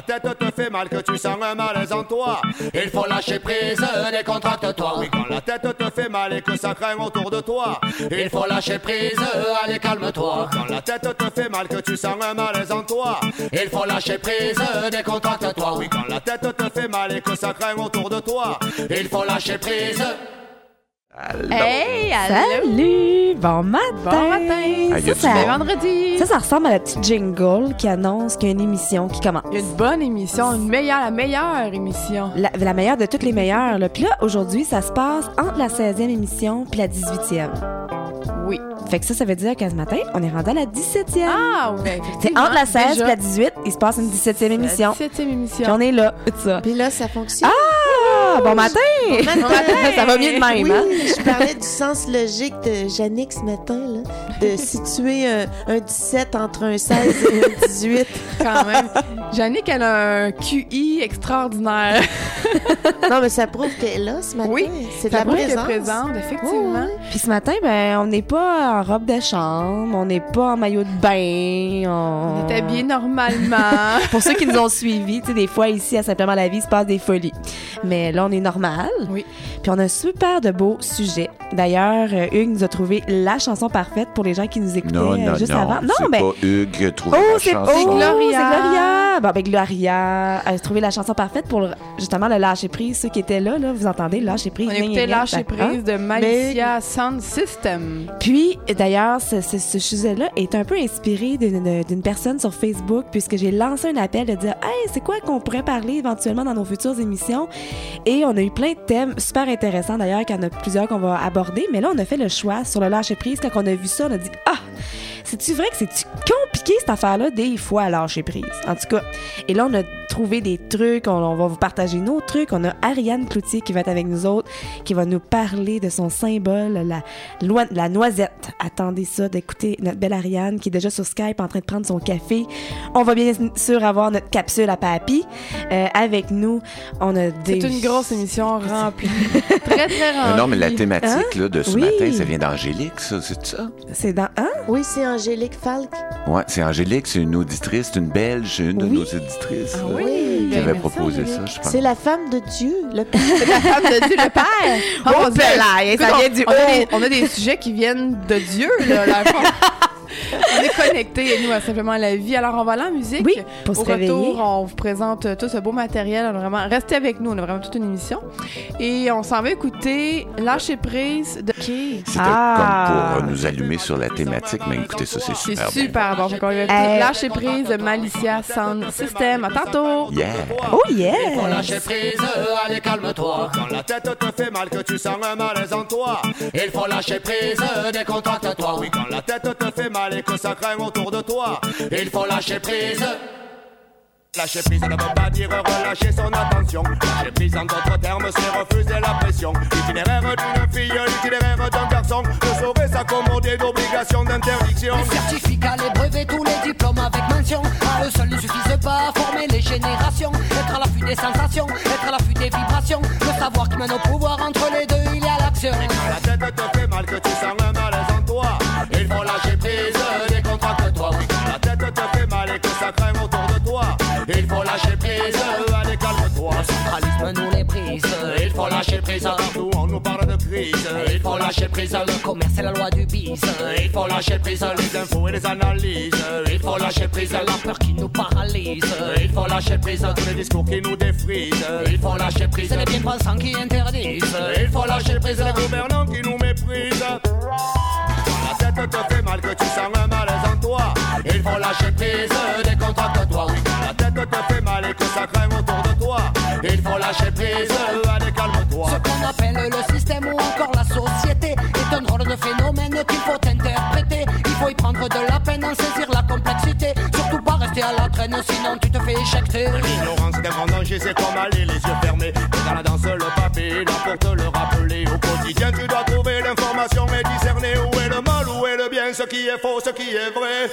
la tête te fait mal, que tu sens un malaise en toi, il faut lâcher prise, décontracte-toi. Oui, quand la tête te fait mal et que ça craint autour de toi, il faut lâcher prise, allez calme-toi. Quand la tête te fait mal, que tu sens un malaise en toi, il faut lâcher prise, décontracte-toi. Oui, quand la tête te fait mal et que ça craint autour de toi, il faut lâcher prise. Hey, allô? Salut! Bon matin! Bon matin! Ah, ça, ça, C'est vendredi! ça, ça ressemble à la petite jingle qui annonce qu'il y a une émission qui commence. Il y a une bonne émission, une meilleure, la meilleure émission. La, la meilleure de toutes les meilleures. Là. Puis là, aujourd'hui, ça se passe entre la 16e émission puis la 18e. Oui. Fait que ça, ça veut dire qu'à ce matin, on est rendu à la 17e. Ah, oui, ben, C'est entre la 16 Déjà, et la 18, il se passe une 17e émission. La 17e émission. Puis on est là, tout ça. Puis là, ça fonctionne. Ah, bon matin! Bon matin! ça va mieux de même, oui, hein? je parlais du sens logique de Yannick ce matin, là, de situer un, un 17 entre un 16 et un 18. Quand même. Jannick, elle a un QI extraordinaire. Non, mais ça prouve qu'elle est là ce matin. Oui, c'est de la prouve qu'elle est présence. présente, effectivement. Puis ce matin, ben, on n'est pas en robe de chambre, on n'est pas en maillot de bain. On, On est habillés normalement. Pour ceux qui nous ont suivis, tu sais, des fois ici à Simplement la vie, il se passe des folies. Mais là, on est normal. Oui. Puis on a un super de beaux sujets. D'ailleurs, euh, Hugues nous a trouvé la chanson parfaite pour les gens qui nous écoutaient Non, euh, non, juste non. avant. Non, c'est mais. pas Hugues qui a trouvé Oh, la c'est chanson. oh, Gloria. c'est Gloria. Bon, ben Gloria a trouvé la chanson parfaite pour justement le lâcher prise. Ceux qui étaient là, là, vous entendez, lâcher prise. On gna, gna, écoutait gna. Lâcher Hein? prise de Malicia Sound System. Puis, d'ailleurs, ce, ce, ce sujet-là est un peu inspiré d'une d'une personne sur Facebook, puisque j'ai lancé un appel de dire Hey, c'est quoi qu'on pourrait parler éventuellement dans nos futures émissions? Et on a eu plein de thèmes super intéressants, d'ailleurs, qu'il y en a plusieurs qu'on va aborder. Mais là, on a fait le choix sur le lâcher-prise. Quand on a vu ça, on a dit Ah, c'est-tu vrai que c'est-tu compliqué cette affaire-là, des fois, à lâcher prise En tout cas. Et là, on a trouvé des trucs, on, on va vous partager nos trucs. On a Ariane Cloutier qui va être avec nous autres, qui va nous parler de son symbole, la, noisette. Attendez ça, d'écouter notre belle Ariane qui est déjà sur Skype en train de prendre son café. On va bien sûr avoir notre capsule à papy. Euh, avec nous, on a des... C'est une grosse émission remplie. très, très remplie. Mais non, mais la thématique là, de ce Hein? Oui. matin, ça vient d'Angélique, ça, c'est ça? C'est dans... Hein? Oui, c'est Angélique Falk? Ouais, c'est Angélique, c'est une auditrice, c'est une Belge, une de Oui. nos auditrices. Ah là, oui? Qui Ben, avait merci, proposé Angélique. ça, je pense. C'est la femme de Dieu. Le C'est la femme de Dieu, le Père. Oh, ça vient on- du on, a des, on a des sujets qui viennent de Dieu, là, dans le fond. On est connectés, nous, à simplement la vie. Alors, on va aller en musique. Oui, pour Au se réveiller. retour, on vous présente euh, tout ce beau matériel. On a vraiment... Restez avec nous, on a vraiment toute une émission. Et on s'en va écouter Lâcher prise de... C'était Ah. comme pour euh, nous allumer sur la thématique, mais écoutez, ça, c'est C'est super bon. super bon. Fait qu'on va écouter Hey. Lâcher prise de Malicia Sound System. À tantôt! Yeah! Oh Il faut yeah! lâcher prise, allez calme-toi. Quand la tête te fait mal, que tu sens un malaise en toi, il faut lâcher prise, décontracte-toi. Oui, quand la tête te fait mal et que ça craint autour de toi, il faut lâcher prise. Lâcher prise ne veut pas dire relâcher son attention. Lâcher prise en d'autres termes, c'est refuser la pression. L'itinéraire d'une fille, l'itinéraire d'un garçon ne saurait s'accommoder d'obligations d'interdiction. Les certificats, les brevets, tous les diplômes avec mention. À eux seuls ne suffisent pas à former les générations. Être à l'affût des sensations, être à l'affût des vibrations. Le savoir qui mène au pouvoir, entre les deux, il y a l'action. Quand la tête te fait mal, que tu sens un toi, il faut lâcher prise, décontracte-toi. Oui, quand la tête te fait mal et que ça craint autour de toi, il faut lâcher prise, allez calme-toi. Le centralisme nous les brise. Il faut lâcher prise, partout on nous parle de crise. Il faut lâcher prise, Le commerce et la loi du bis. il faut lâcher prise, les infos et les analyses. Il faut lâcher prise, La peur qui nous paralyse. il faut lâcher prise, tous les discours qui nous défrisent. Il faut lâcher prise, C'est les bien-pensants qui interdisent. il faut lâcher prise, les gouvernants qui nous méprisent. La tête te fait mal, que tu sens un malaise en toi, il faut lâcher prise, décontracte-toi. Oui, quand la tête te fait mal et que ça craint autour de toi, il faut lâcher prise, allez calme-toi. Ce qu'on appelle le système ou encore la société est un drôle de phénomène qu'il faut interpréter. Il faut y prendre de la peine, en saisir la complexité. Surtout pas rester à la traîne, sinon tu L'ignorance d'un grand danger, c'est comme aller les yeux fermés. Et dans la danse, le papier, là pour te le rappeler. Au quotidien, tu dois trouver l'information et discerner où est le mal, où est le bien, ce qui est faux, ce qui est vrai.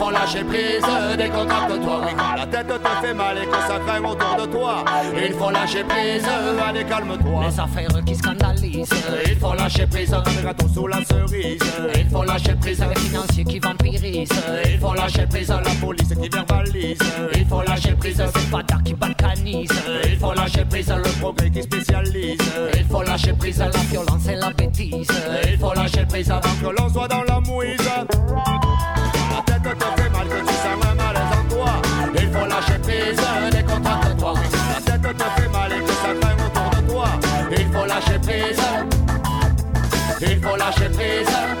Faut lâcher prise, décontracte-toi. Oui, quand la tête te fait mal et que ça craint autour de toi. Il faut lâcher prise, allez, calme-toi. Les affaires qui scandalisent. Il faut lâcher prise, un gâteau sous la cerise. Il faut lâcher prise avec financiers qui vampirisent. Il faut lâcher prise, la police qui verbalise. Il faut lâcher prise, ces bâtards qui balkanisent. Il faut lâcher prise, le progrès qui spécialise. Il faut lâcher prise, la violence et la bêtise. Il faut lâcher prise avant que l'on soit dans la mouise. Lâcher prise, décontracte-toi. La tête te fait mal et que ça craint autour de toi. Il faut lâcher prise. Il faut lâcher prise.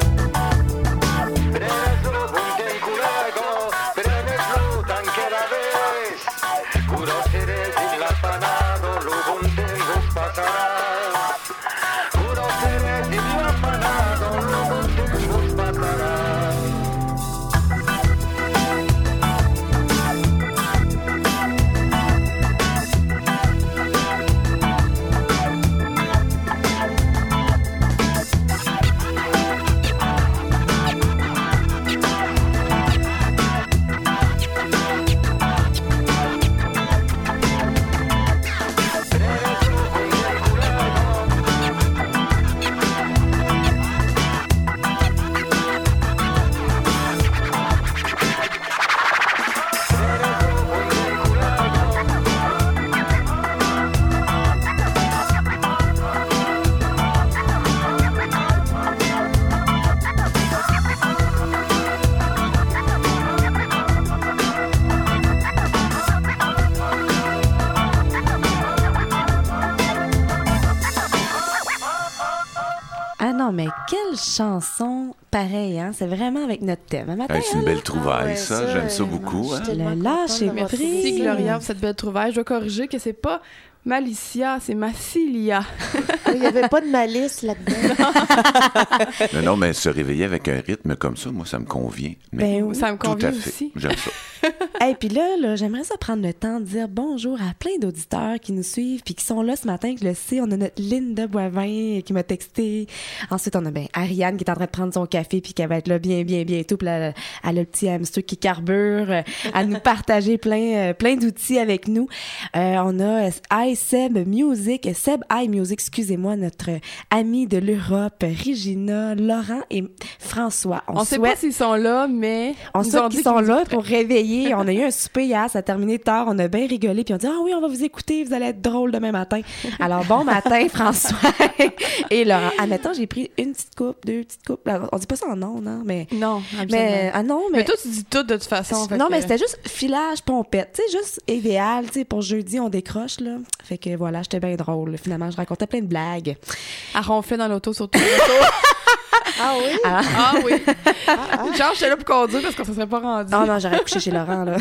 Chanson pareille, hein? C'est vraiment avec notre thème. Un matin, Hey, c'est une belle trouvaille, ouais, ça. J'aime ça beaucoup. hein. Le lâcher prise. Merci. Gloria pour cette belle trouvaille. Je dois corriger que c'est pas Malicia, c'est Massilia. Il n'y avait pas de malice là-dedans. Non, non, mais se réveiller avec un rythme comme ça, moi, ça me convient. Mais Ben oui. Ça me tout à convient fait. aussi. J'aime ça. Et puis là, là j'aimerais ça prendre le temps de dire bonjour à plein d'auditeurs qui nous suivent puis qui sont là ce matin, que je le sais. On a notre Linda Boivin qui m'a texté. Ensuite, on a ben Ariane qui est en train de prendre son café puis qui va être là bien, bien, bientôt. Puis là, elle a le petit hamster qui carbure euh, à nous partager plein, euh, plein d'outils avec nous. Euh, on a iSeb Music, Seb iMusic, excusez-moi, notre ami de l'Europe, Regina, Laurent et François. On, sait souhaite- pas s'ils sont là, mais on sait qu'ils sont là pour réveiller. On a eu un souper hier, ça a terminé tard. On a bien rigolé. Puis on dit Ah oui, on va vous écouter, vous allez être drôle demain matin. Alors, bon matin, François et Laurent. Admettons, j'ai pris une petite coupe, deux petites coupes. On dit pas ça en nom, non? Mais. Non, Mais, ah non, mais. Mais toi, tu dis tout de toute façon. non, que- mais c'était juste filage pompette. Tu sais, juste idéal. Tu sais, pour jeudi, on décroche, là. Fait que voilà, j'étais bien drôle. Finalement, je racontais plein de blagues. À ronfler dans l'auto, surtout. Ah oui? ah oui. Genre, j'étais là pour conduire parce qu'on se serait pas rendu. Oh non, j'aurais couché chez Laurent, là.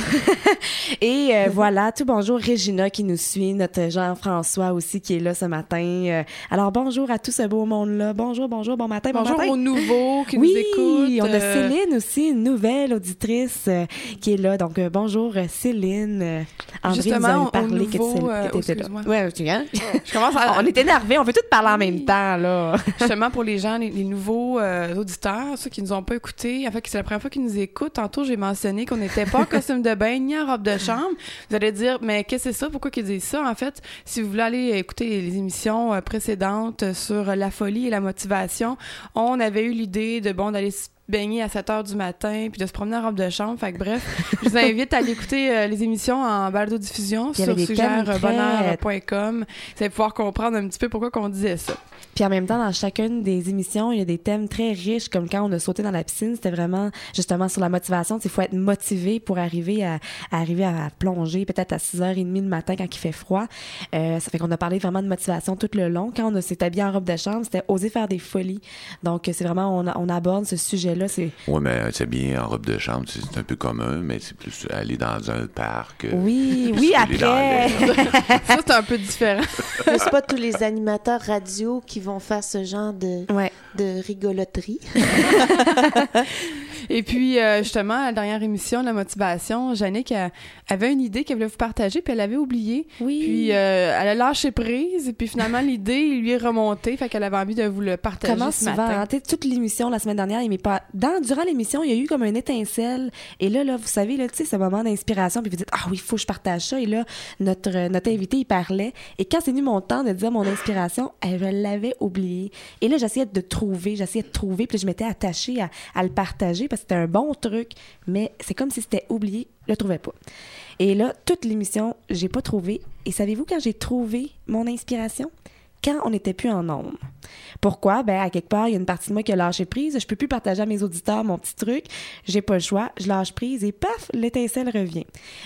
Et euh, voilà, tout bonjour Régina qui nous suit, notre Jean-François aussi qui est là ce matin. Euh, alors bonjour à tout ce beau monde-là. Bonjour, bonjour, bon matin, bon Bonjour matin. aux nouveaux qui oui, nous écoutent. on a euh, Céline aussi, une nouvelle auditrice euh, qui est là. Donc euh, bonjour Céline. André Justement, nous avait parlé que tu t'étais là. Ouais, tu. Je commence à... On est énervés, on veut tous parler en même temps là. Justement, pour les gens, les, les nouveaux euh, auditeurs, ceux qui nous ont pas écoutés, en fait, c'est la première fois qu'ils nous écoutent. Tantôt, j'ai mentionné qu'on n'était pas en costume de bain ni en robe de chambre. Vous allez dire, mais qu'est-ce que c'est ça? Pourquoi qu'ils disent ça? En fait, si vous voulez aller écouter les, émissions euh, précédentes sur la folie et la motivation, on avait eu l'idée de, bon, d'aller baigner à 7 heures du matin puis de se promener en robe de chambre. Fait que bref, je vous invite à aller écouter euh, les émissions en avait sur sugerrebonheur.com. Vous allez pouvoir comprendre un petit peu pourquoi qu'on disait ça. Puis en même temps, dans chacune des émissions, il y a des thèmes très riches, comme quand on a sauté dans la piscine, c'était vraiment justement sur la motivation. Il faut être motivé pour arriver à, à arriver à plonger peut-être à 6h30 le matin quand il fait froid. Euh, ça fait qu'on a parlé vraiment de motivation tout le long. Quand on s'est habillé en robe de chambre, c'était oser faire des folies. Donc c'est vraiment, on, on aborde ce sujet-là. C'est Oui, mais c'est bien en robe de chambre, c'est un peu commun, mais c'est plus aller dans un parc. euh, Oui, oui, après. Ça, c'est un peu différent. Mais c'est pas tous les animateurs radio qui vont faire ce genre de, Ouais. de rigoloterie. Et puis, euh, justement, à la dernière émission, la motivation, Jannick euh, avait une idée qu'elle voulait vous partager, puis elle avait oublié. Oui. Puis, euh, elle a lâché prise, puis finalement, l'idée lui est remontée, fait qu'elle avait envie de vous le partager Comment ce souvent, matin. hein, toute l'émission la semaine dernière, il m'est pas dans durant l'émission, il y a eu comme un étincelle et là là, vous savez là, tu sais ce moment d'inspiration puis vous dites ah oui, il faut que je partage ça et là notre notre invité il parlait et quand c'est venu mon temps de dire mon inspiration, elle, je l'avais oublié. Et là j'essayais de trouver, j'essayais de trouver puis je m'étais attachée à, à le partager parce c'était un bon truc, mais c'est comme si c'était oublié, je le trouvais pas. Et là toute l'émission, j'ai pas trouvé et savez-vous quand j'ai trouvé mon inspiration quand on n'était plus en nombre. Pourquoi? Ben, à quelque part, il y a une partie de moi qui a lâché prise. Je peux plus partager à mes auditeurs mon petit truc. J'ai pas le choix. Je lâche prise et paf, l'étincelle revient.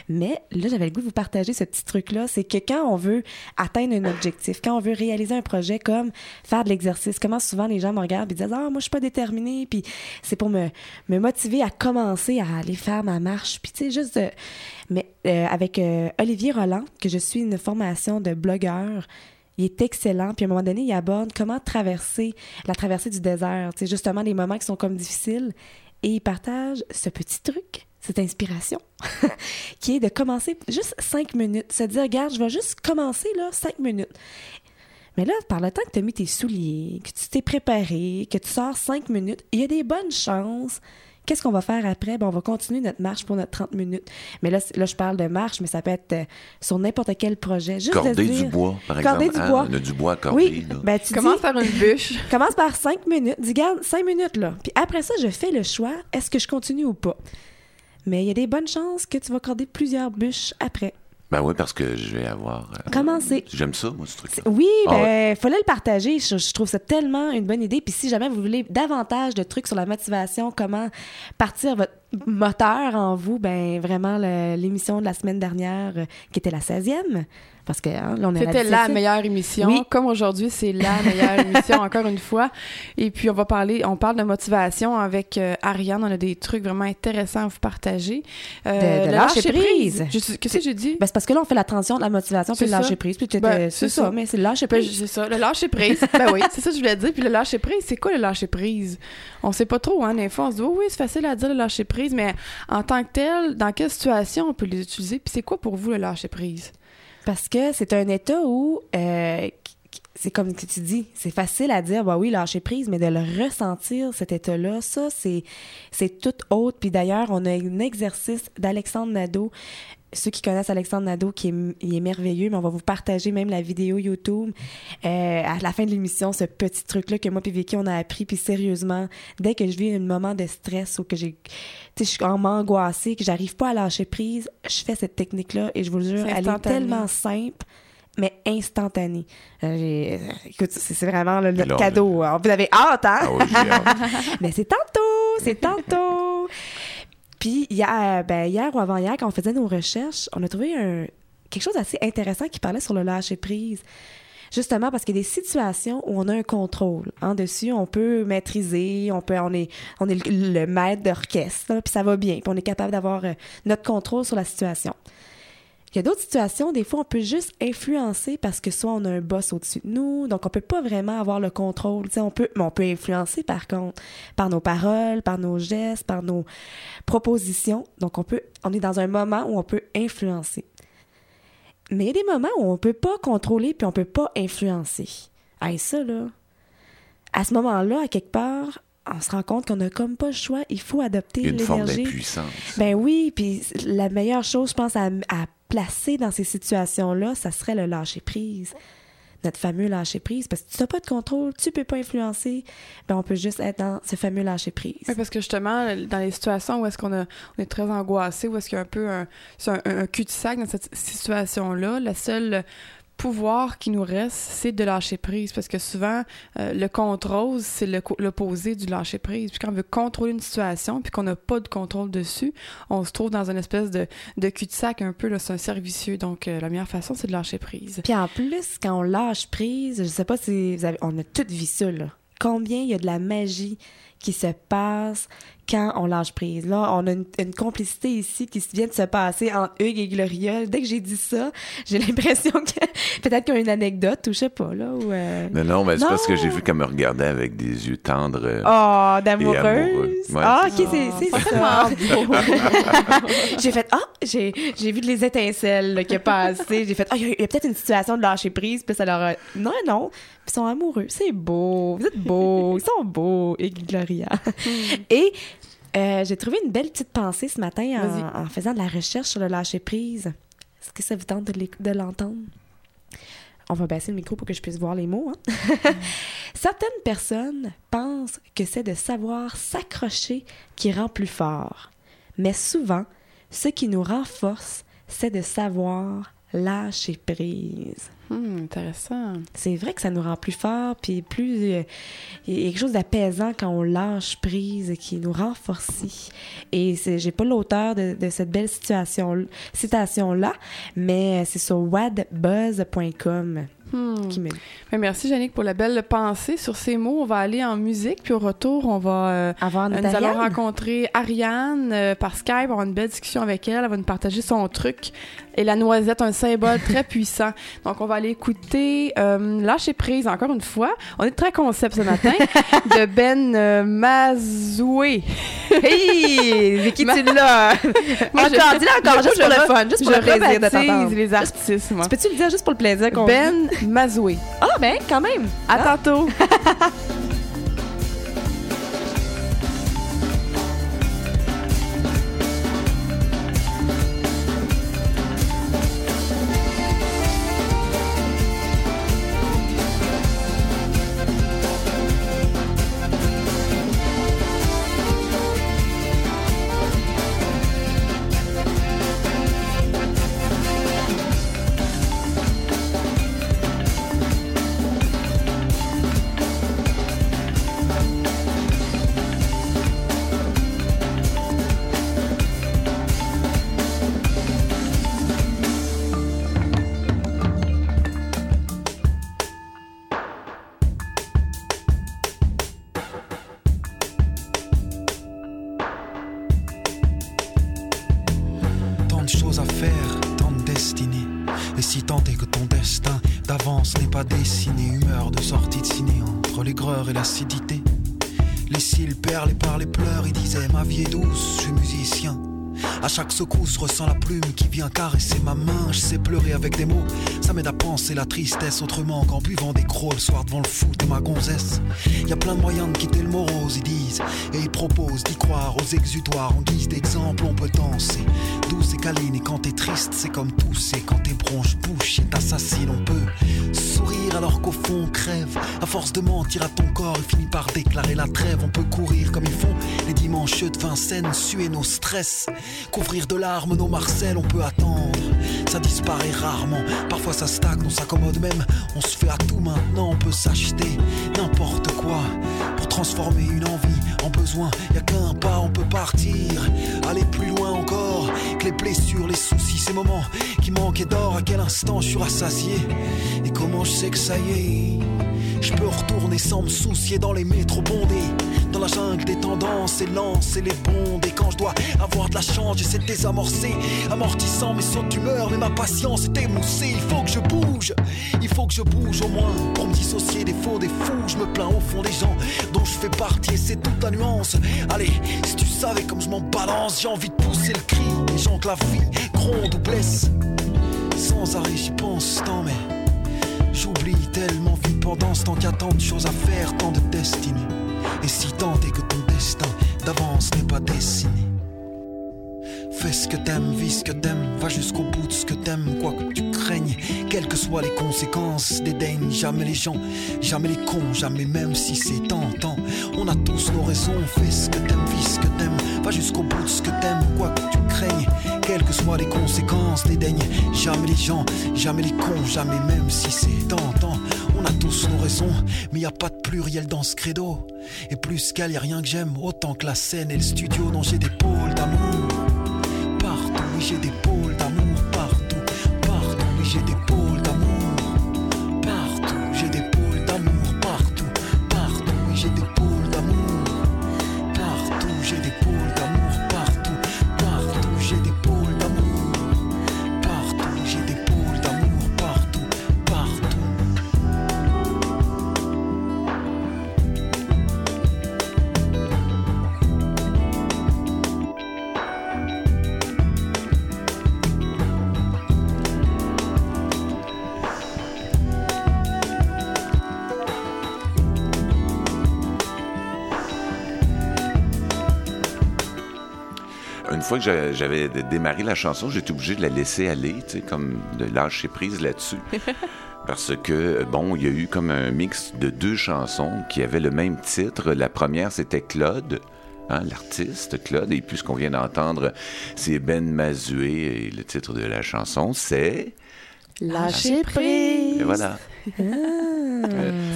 Mais là, j'avais le goût de vous partager ce petit truc-là. C'est que quand on veut atteindre un objectif, quand on veut réaliser un projet comme faire de l'exercice, comment souvent les gens me regardent et disent, ah, moi, je suis pas déterminée. Puis c'est pour me, motiver à commencer à aller faire ma marche. Puis tu sais, juste de- Mais euh, avec euh, Olivier Roland, que je suis une formation de blogueur, il est excellent. Puis à un moment donné, il aborde comment traverser la traversée du désert. Sais, justement, les moments qui sont comme difficiles. Et il partage ce petit truc, cette inspiration, qui est de commencer juste cinq minutes. Se dire, regarde, je vais juste commencer là, cinq minutes. Mais là, par le temps que tu as mis tes souliers, que tu t'es préparé, que tu sors cinq minutes, il y a des bonnes chances. Qu'est-ce qu'on va faire après? Ben, on va continuer notre marche pour notre 30 minutes. Mais là, là je parle de marche, mais ça peut être euh, sur n'importe quel projet. Juste Corder dire- du bois, par Corder exemple. du Hein, bois. On a du bois à corder. Oui, ben tu Commence dis, par une bûche. commence par cinq minutes. Dis, garde, cinq minutes, là. Puis après ça, je fais le choix, est-ce que je continue ou pas? Mais il y a des bonnes chances que tu vas accorder plusieurs bûches après. Ben oui, parce que je vais avoir. euh, Commencez. J'aime ça, moi, ce truc-là. Oui, Ah ben, fallait le partager. Je, je trouve ça tellement une bonne idée. Puis si jamais vous voulez davantage de trucs sur la motivation, comment partir votre moteur en vous, ben vraiment l'émission de la semaine dernière, euh, qui était la 16e, parce que hein, là, on C'était la 17e. meilleure émission. Oui. Comme aujourd'hui, c'est la meilleure émission, encore une fois. Et puis, on va parler, on parle de motivation avec euh, Ariane. On a des trucs vraiment intéressants à vous partager. Euh, De- lâcher prise. Qu'est-ce que j'ai dit? Ben, c'est parce que là, on fait la transition de la motivation puis le lâcher prise. Puis Ben, c'est ça. mais c'est le lâcher Ben, prise. c'est ça, le lâcher prise. ben oui, c'est ça que je voulais dire. Puis le lâcher prise, c'est quoi le lâcher prise? On sait pas trop, hein, des fois. On se dit, oh oui, c'est facile à dire le lâcher prise, mais en tant que tel, dans quelle situation on peut les utiliser? Puis c'est quoi pour vous le lâcher prise? Parce que c'est un état où, euh, c'est comme tu dis, c'est facile à dire, bah oui, lâcher prise, mais de le ressentir, cet état-là, ça, c'est, c'est tout autre. Puis d'ailleurs, on a un exercice d'Alexandre Nadeau. Ceux qui connaissent Alexandre Nadeau, qui est, il est merveilleux, mais on va vous partager même la vidéo YouTube euh, à la fin de l'émission, ce petit truc-là que moi et Vicky, on a appris. Puis sérieusement, dès que je vis un moment de stress ou que j'ai, tu sais, je suis en angoissée, que j'arrive pas à lâcher prise, je fais cette technique-là et je vous le jure, elle est instantané. tellement simple mais instantanée. Euh, euh, écoute, c'est vraiment on cadeau. hein. Vous avez hâte, hein? Ah oui, j'ai hâte. Mais c'est tantôt, c'est tantôt. Puis hier, ben, hier ou avant-hier, quand on faisait nos recherches, on a trouvé quelque chose d'assez intéressant qui parlait sur le lâcher prise. Justement parce qu'il y a des situations où on a un contrôle. En dessus, on peut maîtriser, on peut, on est, on est le, le maître d'orchestre, puis ça va bien, puis on est capable d'avoir euh, notre contrôle sur la situation. Il y a d'autres situations, des fois, on peut juste influencer parce que soit on a un boss au-dessus de nous, donc on peut pas vraiment avoir le contrôle. On peut, mais on peut influencer par contre par nos paroles, par nos gestes, par nos propositions. Donc on peut, on est dans un moment où on peut influencer. Mais il y a des moments où on peut pas contrôler puis on peut pas influencer. Hey, ça là, à ce moment-là, à quelque part, on se rend compte qu'on a comme pas le choix. Il faut adopter a une forme l'énergie. d'impuissance. Ben oui, puis la meilleure chose, je pense, à, à placer dans ces situations-là, ça serait le lâcher prise. Notre fameux lâcher prise. Parce que tu n'as pas de contrôle, tu peux pas influencer. Ben on peut juste être dans ce fameux lâcher prise. Oui, parce que justement, dans les situations où est-ce qu'on on est très angoissé, où est-ce qu'il y a un peu un, un, un cul-de-sac dans cette situation-là, le seul pouvoir qui nous reste, c'est de lâcher prise. Parce que souvent, euh, le contrôle, c'est l'opposé du lâcher prise. Puis quand on veut contrôler une situation, puis qu'on n'a pas de contrôle dessus, on se trouve dans une espèce de, de cul-de-sac un peu, c'est un cercle vicieux. Donc, euh, la meilleure façon, c'est de lâcher prise. Puis en plus, quand on lâche prise, je sais pas si on a toute vu ça, là. Combien il y a de la magie qui se passe quand on lâche prise. Là, on a une, une complicité ici qui vient de se passer entre Hugues et Gloria. Dès que j'ai dit ça, j'ai l'impression que peut-être qu'il y a une anecdote ou je sais pas, là. Ou, euh, Non, non, mais c'est parce que j'ai vu qu'elle me regardait avec des yeux tendres. euh, Oh, d'amoureuse? Ouais, ah, c'est ok, c'est c'est ça. j'ai fait, ah, j'ai j'ai vu les étincelles là, qui passé. J'ai fait, ah, il y a, peut-être une situation de lâcher prise. Puis ça leur a... Non, non. Puis ils sont amoureux. C'est beau. Vous êtes beaux. Ils sont beaux. Et Gloria. Et euh, j'ai trouvé une belle petite pensée ce matin en, en faisant de la recherche sur le lâcher prise. Est-ce que ça vous tente de l'entendre? On va baisser le micro pour que je puisse voir les mots. hein? Certaines personnes pensent que c'est de savoir s'accrocher qui rend plus fort. Mais souvent, ce qui nous renforce, c'est de savoir lâcher prise. Hum, intéressant. C'est vrai que ça nous rend plus fort, puis plus... euh, Il y a quelque chose d'apaisant quand on lâche prise, qui nous renforce. Et j'ai pas l'auteur de, de cette belle situation, citation-là, mais c'est sur wadbuzz.com Hum. qui me... Ben, merci, Jannick, pour la belle pensée. Sur ces mots, on va aller en musique, puis au retour, on va... euh, Avoir Euh, nous allons rencontrer Ariane euh, par Skype, on va avoir une belle discussion avec elle, elle va nous partager son truc. Et la noisette, un symbole très puissant. Donc, on va aller écouter euh, Lâcher prise, encore une fois. On est très concept ce matin, de Ben euh, Mazoué. Hey! Vicky, Ma- tu l'as! Moi, je- encore, dis-le encore, juste pour le fun, juste pour le plaisir de t'entendre. les artistes, moi. Tu peux-tu le dire juste pour le plaisir qu'on... Ben Mazoué. Ah, ben, quand même! À tantôt. l'acidité. Les cils perlés par les pleurs, il disait ma vie est douce, je suis musicien. À chaque secousse, ressens la plume qui vient caresser ma main. Je sais pleurer avec des mots, ça m'aide à penser la tristesse autrement qu'en buvant des crocs le soir devant le foot et ma gonzesse. Y a plein de moyens de quitter le morose, ils disent, et ils proposent d'y croire aux exutoires. En guise d'exemple, on peut danser. Douce et câline, et quand t'es triste, c'est comme tousser. Quand tes bronches bouchent et t'assassinent, on peut sourire alors qu'au fond on crève. À force de mentir à ton corps, il finit par déclarer la trêve. On peut courir comme ils font les dimanches de Vincennes, suer nos stress, couvrir de larmes nos Marcel, on peut attendre. Ça disparaît rarement, parfois ça stagne, on s'accommode même. On se fait à tout maintenant, on peut s'acheter n'importe quoi pour transformer une envie en besoin. Y a qu'un pas, on peut partir, aller plus loin encore que les blessures, les soucis, ces moments qui manquaient d'or. À quel instant je suis rassasié? Et comment je sais que ça y est? Je peux retourner sans me soucier dans les métros bondés. Dans la jungle des tendances et lancer les bondes Et quand je dois avoir de la chance j'essaie de désamorcer. Amortissant mes sauts d'humeur Mais ma patience est émoussée. Il faut que je bouge Il faut que je bouge au moins Pour me dissocier des faux, des fous. Je me plains au fond des gens dont je fais partie Et c'est toute la nuance. Allez, si tu savais comme je m'en balance J'ai envie de pousser le cri. Les gens que la vie gronde ou blesse. Sans arrêt j'y pense tant mais J'oublie tellement vite pendant ce temps qu'il y a tant de choses à faire, tant de destinées. Et si tant est que ton destin d'avance n'est pas dessiné. Fais ce que t'aimes, vis ce que t'aimes, va jusqu'au bout de ce que t'aimes, quoi que tu craignes, quelles que soient les conséquences, dédaigne jamais les gens, jamais les cons, jamais même si c'est tentant. On a tous nos raisons, fais ce que t'aimes, vis ce que t'aimes, va jusqu'au bout de ce que t'aimes, quoi que tu craignes, quelles que soient les conséquences, dédaigne jamais les gens, jamais les cons, jamais même si c'est tentant. On a tous nos raisons, mais y a pas de pluriel dans ce credo. Et plus qu'elle y a rien que j'aime, autant que la scène et le studio dont j'ai des pôles d'amour. Partout, j'ai des pôles fois que j'a- j'avais démarré la chanson, j'étais obligé de la laisser aller, tu sais, comme de lâcher prise là-dessus. Parce que, bon, il y a eu comme un mix de deux chansons qui avaient le même titre. La première, c'était Claude, hein, l'artiste Claude. Et puis, ce qu'on vient d'entendre, c'est Ben Mazué. Et le titre de la chanson, c'est... Lâcher prise. Voilà. C'est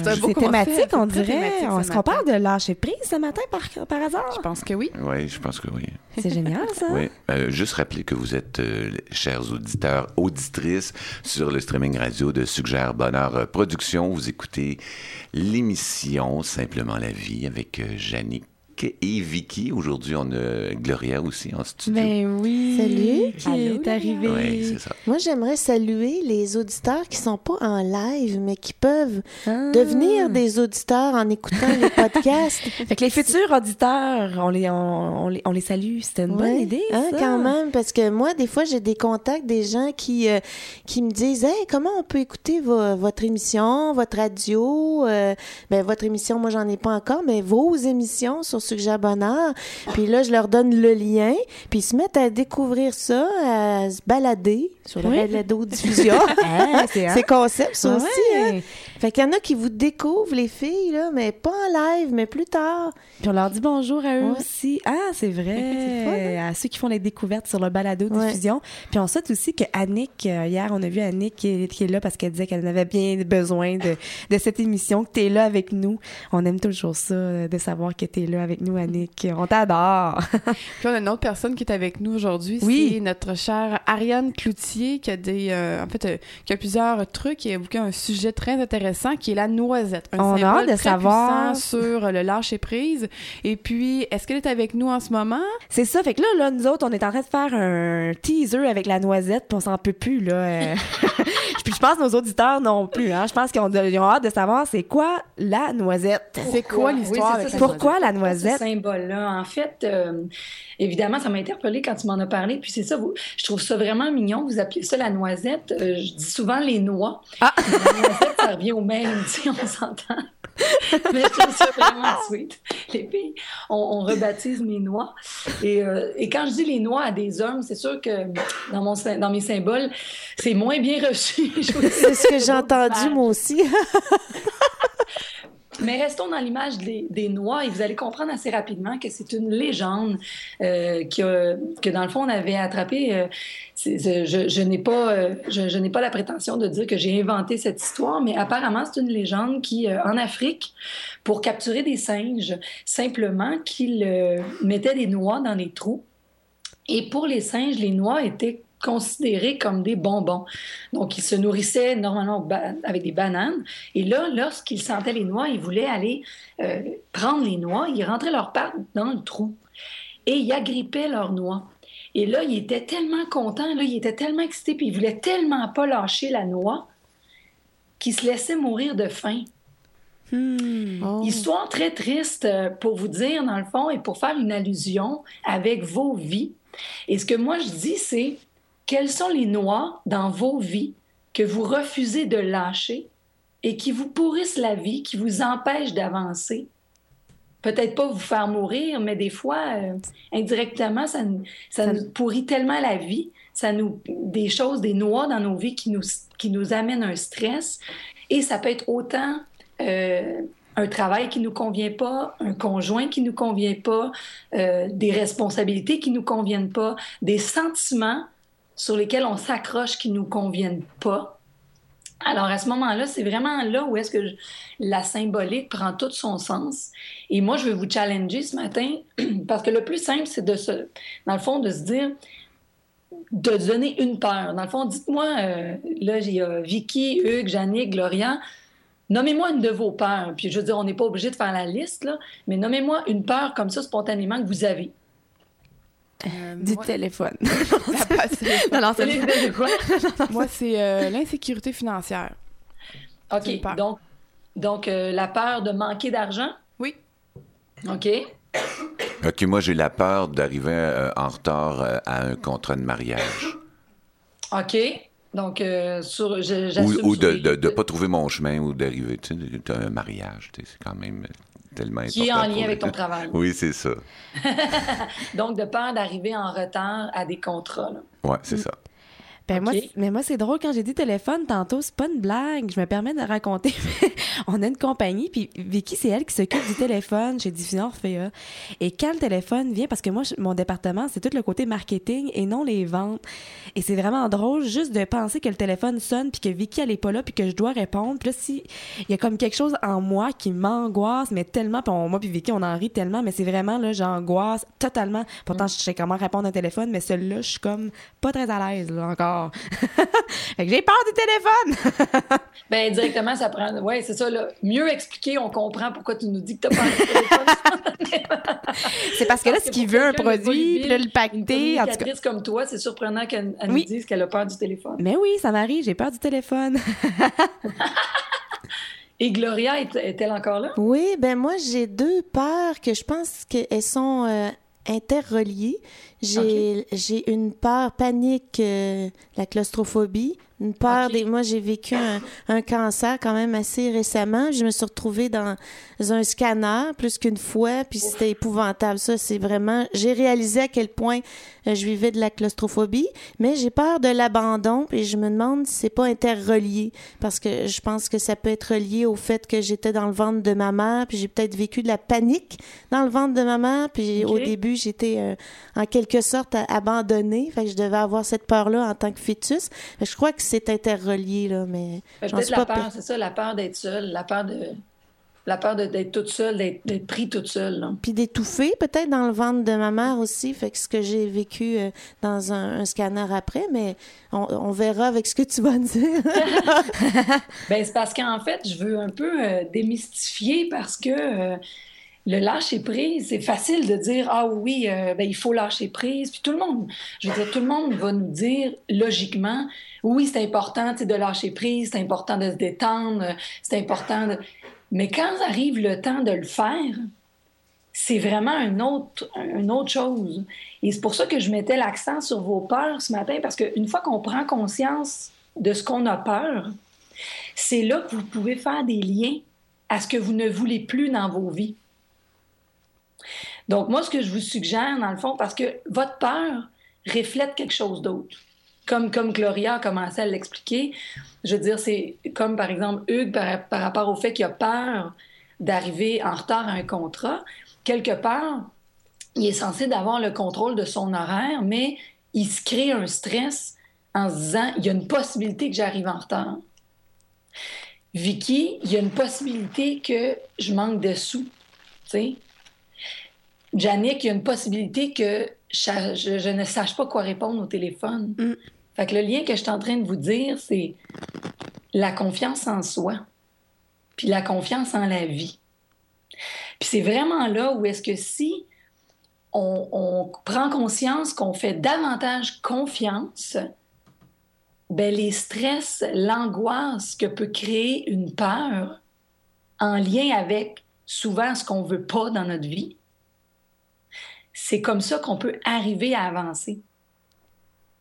un beau C'est thématique, on dirait. Est-ce qu'on parle de lâcher prise ce matin par, par hasard? Je pense que oui. Oui, je pense que oui. C'est génial, ça. Oui. Euh, juste rappeler que vous êtes, euh, chers auditeurs, auditrices, sur le streaming radio de Suggère Bonheur euh, Production. Vous écoutez l'émission Simplement la vie avec euh, Et Vicky. Aujourd'hui, on a Gloria aussi en studio. Ben oui. Salut. Qui Allô, est arrivé. Oui, c'est ça. Moi, j'aimerais saluer les auditeurs qui sont pas en live, mais qui peuvent Ah. devenir des auditeurs en écoutant les podcasts. Fait que les futurs auditeurs, on les, on, on les, on les salue. C'était une bonne idée, hein, ça. quand même, parce que moi, des fois, j'ai des contacts, des gens qui, euh, qui me disent Hey, comment on peut écouter vo- votre émission, votre radio? Euh, ben, Votre émission, moi, j'en ai pas encore, mais vos émissions sur Suggère Bonheur. Puis là, je leur donne le lien, puis ils se mettent à découvrir ça, à se balader sur la Oui. balado-diffusion. Ah, c'est concept, ça Ouais. aussi. Hein? Fait qu'il y en a qui vous découvrent, les filles, là, mais pas en live, mais plus tard. Puis on leur dit bonjour à eux Ouais. aussi. Ah, c'est vrai. Fun, hein? À ceux qui font les découvertes sur le balado diffusion. Puis on souhaite aussi que Annick, euh, hier, on a vu Annick qui est, qui est là parce qu'elle disait qu'elle en avait bien besoin de, de cette émission, que tu es là avec nous. On aime toujours ça, euh, de savoir que tu es là avec nous, Annick. On t'adore. Puis on a une autre personne qui est avec nous aujourd'hui. Oui. C'est notre chère Ariane Cloutier qui a des, euh, en fait, euh, qui a plusieurs trucs et a évoqué un sujet très intéressant qui est la noisette. Un On a hâte de très savoir. sur le lâcher prise. Et puis, est-ce qu'elle est avec nous en ce moment? C'est ça. Fait que là, là, nous autres, on est en train de faire un teaser avec la noisette, puis on s'en peut plus, là. euh. puis je pense que nos auditeurs non plus, hein. Je pense qu'ils ont, ils ont hâte de savoir c'est quoi la noisette. C'est quoi l'histoire Oui, c'est la noisette? Ce noisette? symbole-là. En fait, euh, évidemment, ça m'a interpellée quand tu m'en as parlé. Puis c'est ça, vous, je trouve ça vraiment mignon. Vous appelez ça la noisette. Euh, je dis souvent les noix. Ah! La noisette, ça revient au même, tu sais, on s'entend. Mais je trouve ça vraiment sweet. Les filles, on, on rebaptise mes noix. Et, euh, et quand je dis les noix à des hommes, c'est sûr que dans, mon, dans mes symboles, c'est moins bien reçu. C'est ce que j'ai entendu, moi aussi. mais restons dans l'image des, noix et vous allez comprendre assez rapidement que c'est une légende euh, qui a- que dans le fond on avait attrapé. euh, je je n'ai pas, euh, je, je n'ai pas la prétention de dire que j'ai inventé cette histoire, mais apparemment c'est une légende qui, euh, en Afrique, pour capturer des singes, simplement qu'ils euh, mettaient des noix dans les trous. Et pour les singes, les noix étaient considérées comme des bonbons. Donc, ils se nourrissaient normalement avec des bananes. Et là, lorsqu'ils sentaient les noix, ils voulaient aller euh, prendre les noix. Ils rentraient leurs pattes dans le trou et ils agrippaient leurs noix. Et là, ils étaient tellement contents, là, ils étaient tellement excités, puis ils voulaient tellement pas lâcher la noix qu'ils se laissaient mourir de faim. Oh. Histoire très triste euh, pour vous dire, dans le fond, et pour faire une allusion avec vos vies. Et ce que moi je dis, c'est quelles sont les noix dans vos vies que vous refusez de lâcher et qui vous pourrissent la vie, qui vous empêchent d'avancer? Peut-être pas vous faire mourir, mais des fois, euh, indirectement, ça, nous- ça nous pourrit tellement la vie. Ça nous, des choses, des noix dans nos vies qui nous, qui nous amènent un stress. Et ça peut être autant euh, un travail qui nous convient pas, un conjoint qui nous convient pas, euh, des responsabilités qui nous conviennent pas, des sentiments sur lesquels on s'accroche qui nous conviennent pas. Alors à ce moment-là, c'est vraiment là où est-ce que je- la symbolique prend tout son sens. Et moi, je vais vous challenger ce matin parce que le plus simple, c'est de se, dans le fond, de se dire, de donner une peur. Dans le fond, dites-moi, euh, là, il y a Vicky, Hugues, Jannick, Gloria. Nommez-moi une de vos peurs. Puis je veux dire, on n'est pas obligé de faire la liste, là, mais nommez-moi une peur comme ça spontanément que vous avez. Euh, Du moi, téléphone. la non, non, c'est de quoi? moi, c'est euh, l'insécurité financière. OK. Donc, donc euh, la peur de manquer d'argent? Oui. OK. OK, moi, j'ai la peur d'arriver euh, en retard euh, à un contrat de mariage. OK. Donc, euh, sur, je- Ou, j'assume ou de les- ne pas trouver mon chemin ou d'arriver. Tu sais, un mariage, tu sais, c'est quand même tellement important. Qui est en lien avec ton travail. Oui, c'est ça. Donc, de peur d'arriver en retard à des contrats. là. Ouais, Mm. c'est ça. Ben moi, mais moi, c'est drôle, quand j'ai dit téléphone tantôt, c'est pas une blague. Je me permets de raconter. On a une compagnie, puis Vicky, c'est elle qui s'occupe du téléphone chez Diffusion. Et quand le téléphone vient, parce que moi, mon département, c'est tout le côté marketing et non les ventes. Et c'est vraiment drôle juste de penser que le téléphone sonne, puis que Vicky, elle est pas là, puis que je dois répondre. Puis là, si il y a comme quelque chose en moi qui m'angoisse, mais tellement, puis on- moi puis Vicky, on en rit tellement, mais c'est vraiment, là, j'angoisse totalement. Pourtant, je sais comment répondre à un téléphone, mais celui-là, je suis comme pas très à l'aise, là, encore. fait que j'ai peur du téléphone! Ben, directement, ça prend. Oui, c'est ça. Là. Mieux expliquer, on comprend pourquoi tu nous dis que tu n'as pas un téléphone. c'est parce que là, ce qu'il veut, un produit, puis là, le Une pacter, en tout cas. comme toi, c'est surprenant qu'elle Oui. nous dise qu'elle a peur du téléphone. Mais oui, ça m'arrive, j'ai peur du téléphone. Et Gloria, est- est-elle encore là? Oui, ben moi, j'ai deux peurs que je pense qu'elles sont euh, interreliées. J'ai j'ai une peur panique, euh, la claustrophobie. Une peur des. Moi, j'ai vécu un, un cancer quand même assez récemment. Je me suis retrouvée dans un scanner plus qu'une fois, puis c'était épouvantable. Ça, c'est vraiment. J'ai réalisé à quel point euh, je vivais de la claustrophobie, mais j'ai peur de l'abandon, puis je me demande si c'est pas interrelié, parce que je pense que ça peut être lié au fait que j'étais dans le ventre de ma mère, puis j'ai peut-être vécu de la panique dans le ventre de ma mère, puis au début, j'étais euh, en quelque sorte a- abandonnée, fait que je devais avoir cette peur-là en tant que fœtus. Que je crois que c'est interrelié, là, mais j'en Peut-être la pas peur, c'est ça, la peur d'être seule, la peur de. La peur d'être toute seule, d'être d'être pris toute seule. là. Puis d'étouffer peut-être dans le ventre de ma mère aussi, fait que ce que j'ai vécu euh, dans un, un scanner après, mais on, on verra avec ce que tu vas dire. Ben, c'est parce qu'en fait, je veux un peu euh, démystifier parce que euh, le lâcher prise, c'est facile de dire ah oui, euh, ben, il faut lâcher prise. Puis tout le monde, je veux dire, tout le monde va nous dire logiquement oui, c'est important de lâcher prise, c'est important de se détendre, c'est important de. Mais quand arrive le temps de le faire, c'est vraiment un autre, une autre chose. Et c'est pour ça que je mettais l'accent sur vos peurs ce matin, parce qu'une fois qu'on prend conscience de ce qu'on a peur, c'est là que vous pouvez faire des liens à ce que vous ne voulez plus dans vos vies. Donc, moi, ce que je vous suggère, dans le fond, parce que votre peur reflète quelque chose d'autre. Comme, comme Gloria a commencé à l'expliquer, je veux dire, c'est comme par exemple Hugues par, par rapport au fait qu'il a peur d'arriver en retard à un contrat. Quelque part, il est censé d'avoir le contrôle de son horaire, mais il se crée un stress en se disant il y a une possibilité que j'arrive en retard. Vicky, il y a une possibilité que je manque de sous. Tu sais? Jannick, il y a une possibilité que je, je- je ne sache pas quoi répondre au téléphone. Mm. Fait que le lien que je suis en train de vous dire, c'est la confiance en soi, puis la confiance en la vie. Puis c'est vraiment là où est-ce que si on, on prend conscience qu'on fait davantage confiance, ben les stress, l'angoisse que peut créer une peur en lien avec souvent ce qu'on veut pas dans notre vie, c'est comme ça qu'on peut arriver à avancer.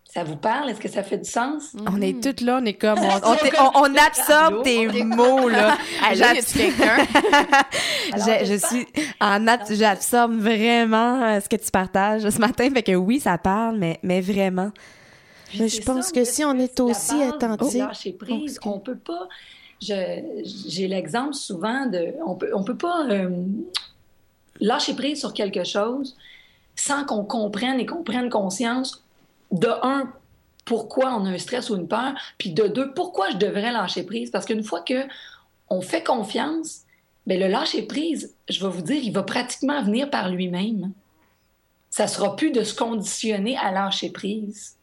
Ça vous parle? Est-ce que ça fait du sens? On est toutes là, on est comme. On, on, t'est- on- on absorbe tes mots, là. Quelqu'un? je, je suis en j'absorbe vraiment euh, ce que tu partages ce matin. Fait que oui, ça parle, mais, mais vraiment. Puis Mais je pense ça, que si on est aussi attentif- Oh, on peut pas. J'ai l'exemple souvent de. On peut, on peut pas euh, lâcher prise sur quelque chose sans qu'on comprenne et qu'on prenne conscience de un pourquoi on a un stress ou une peur, puis de deux pourquoi je devrais lâcher prise? Parce qu'une fois que on fait confiance, ben le lâcher prise, je vais vous dire, il va pratiquement venir par lui-même. Ça sera plus de se conditionner à lâcher prise.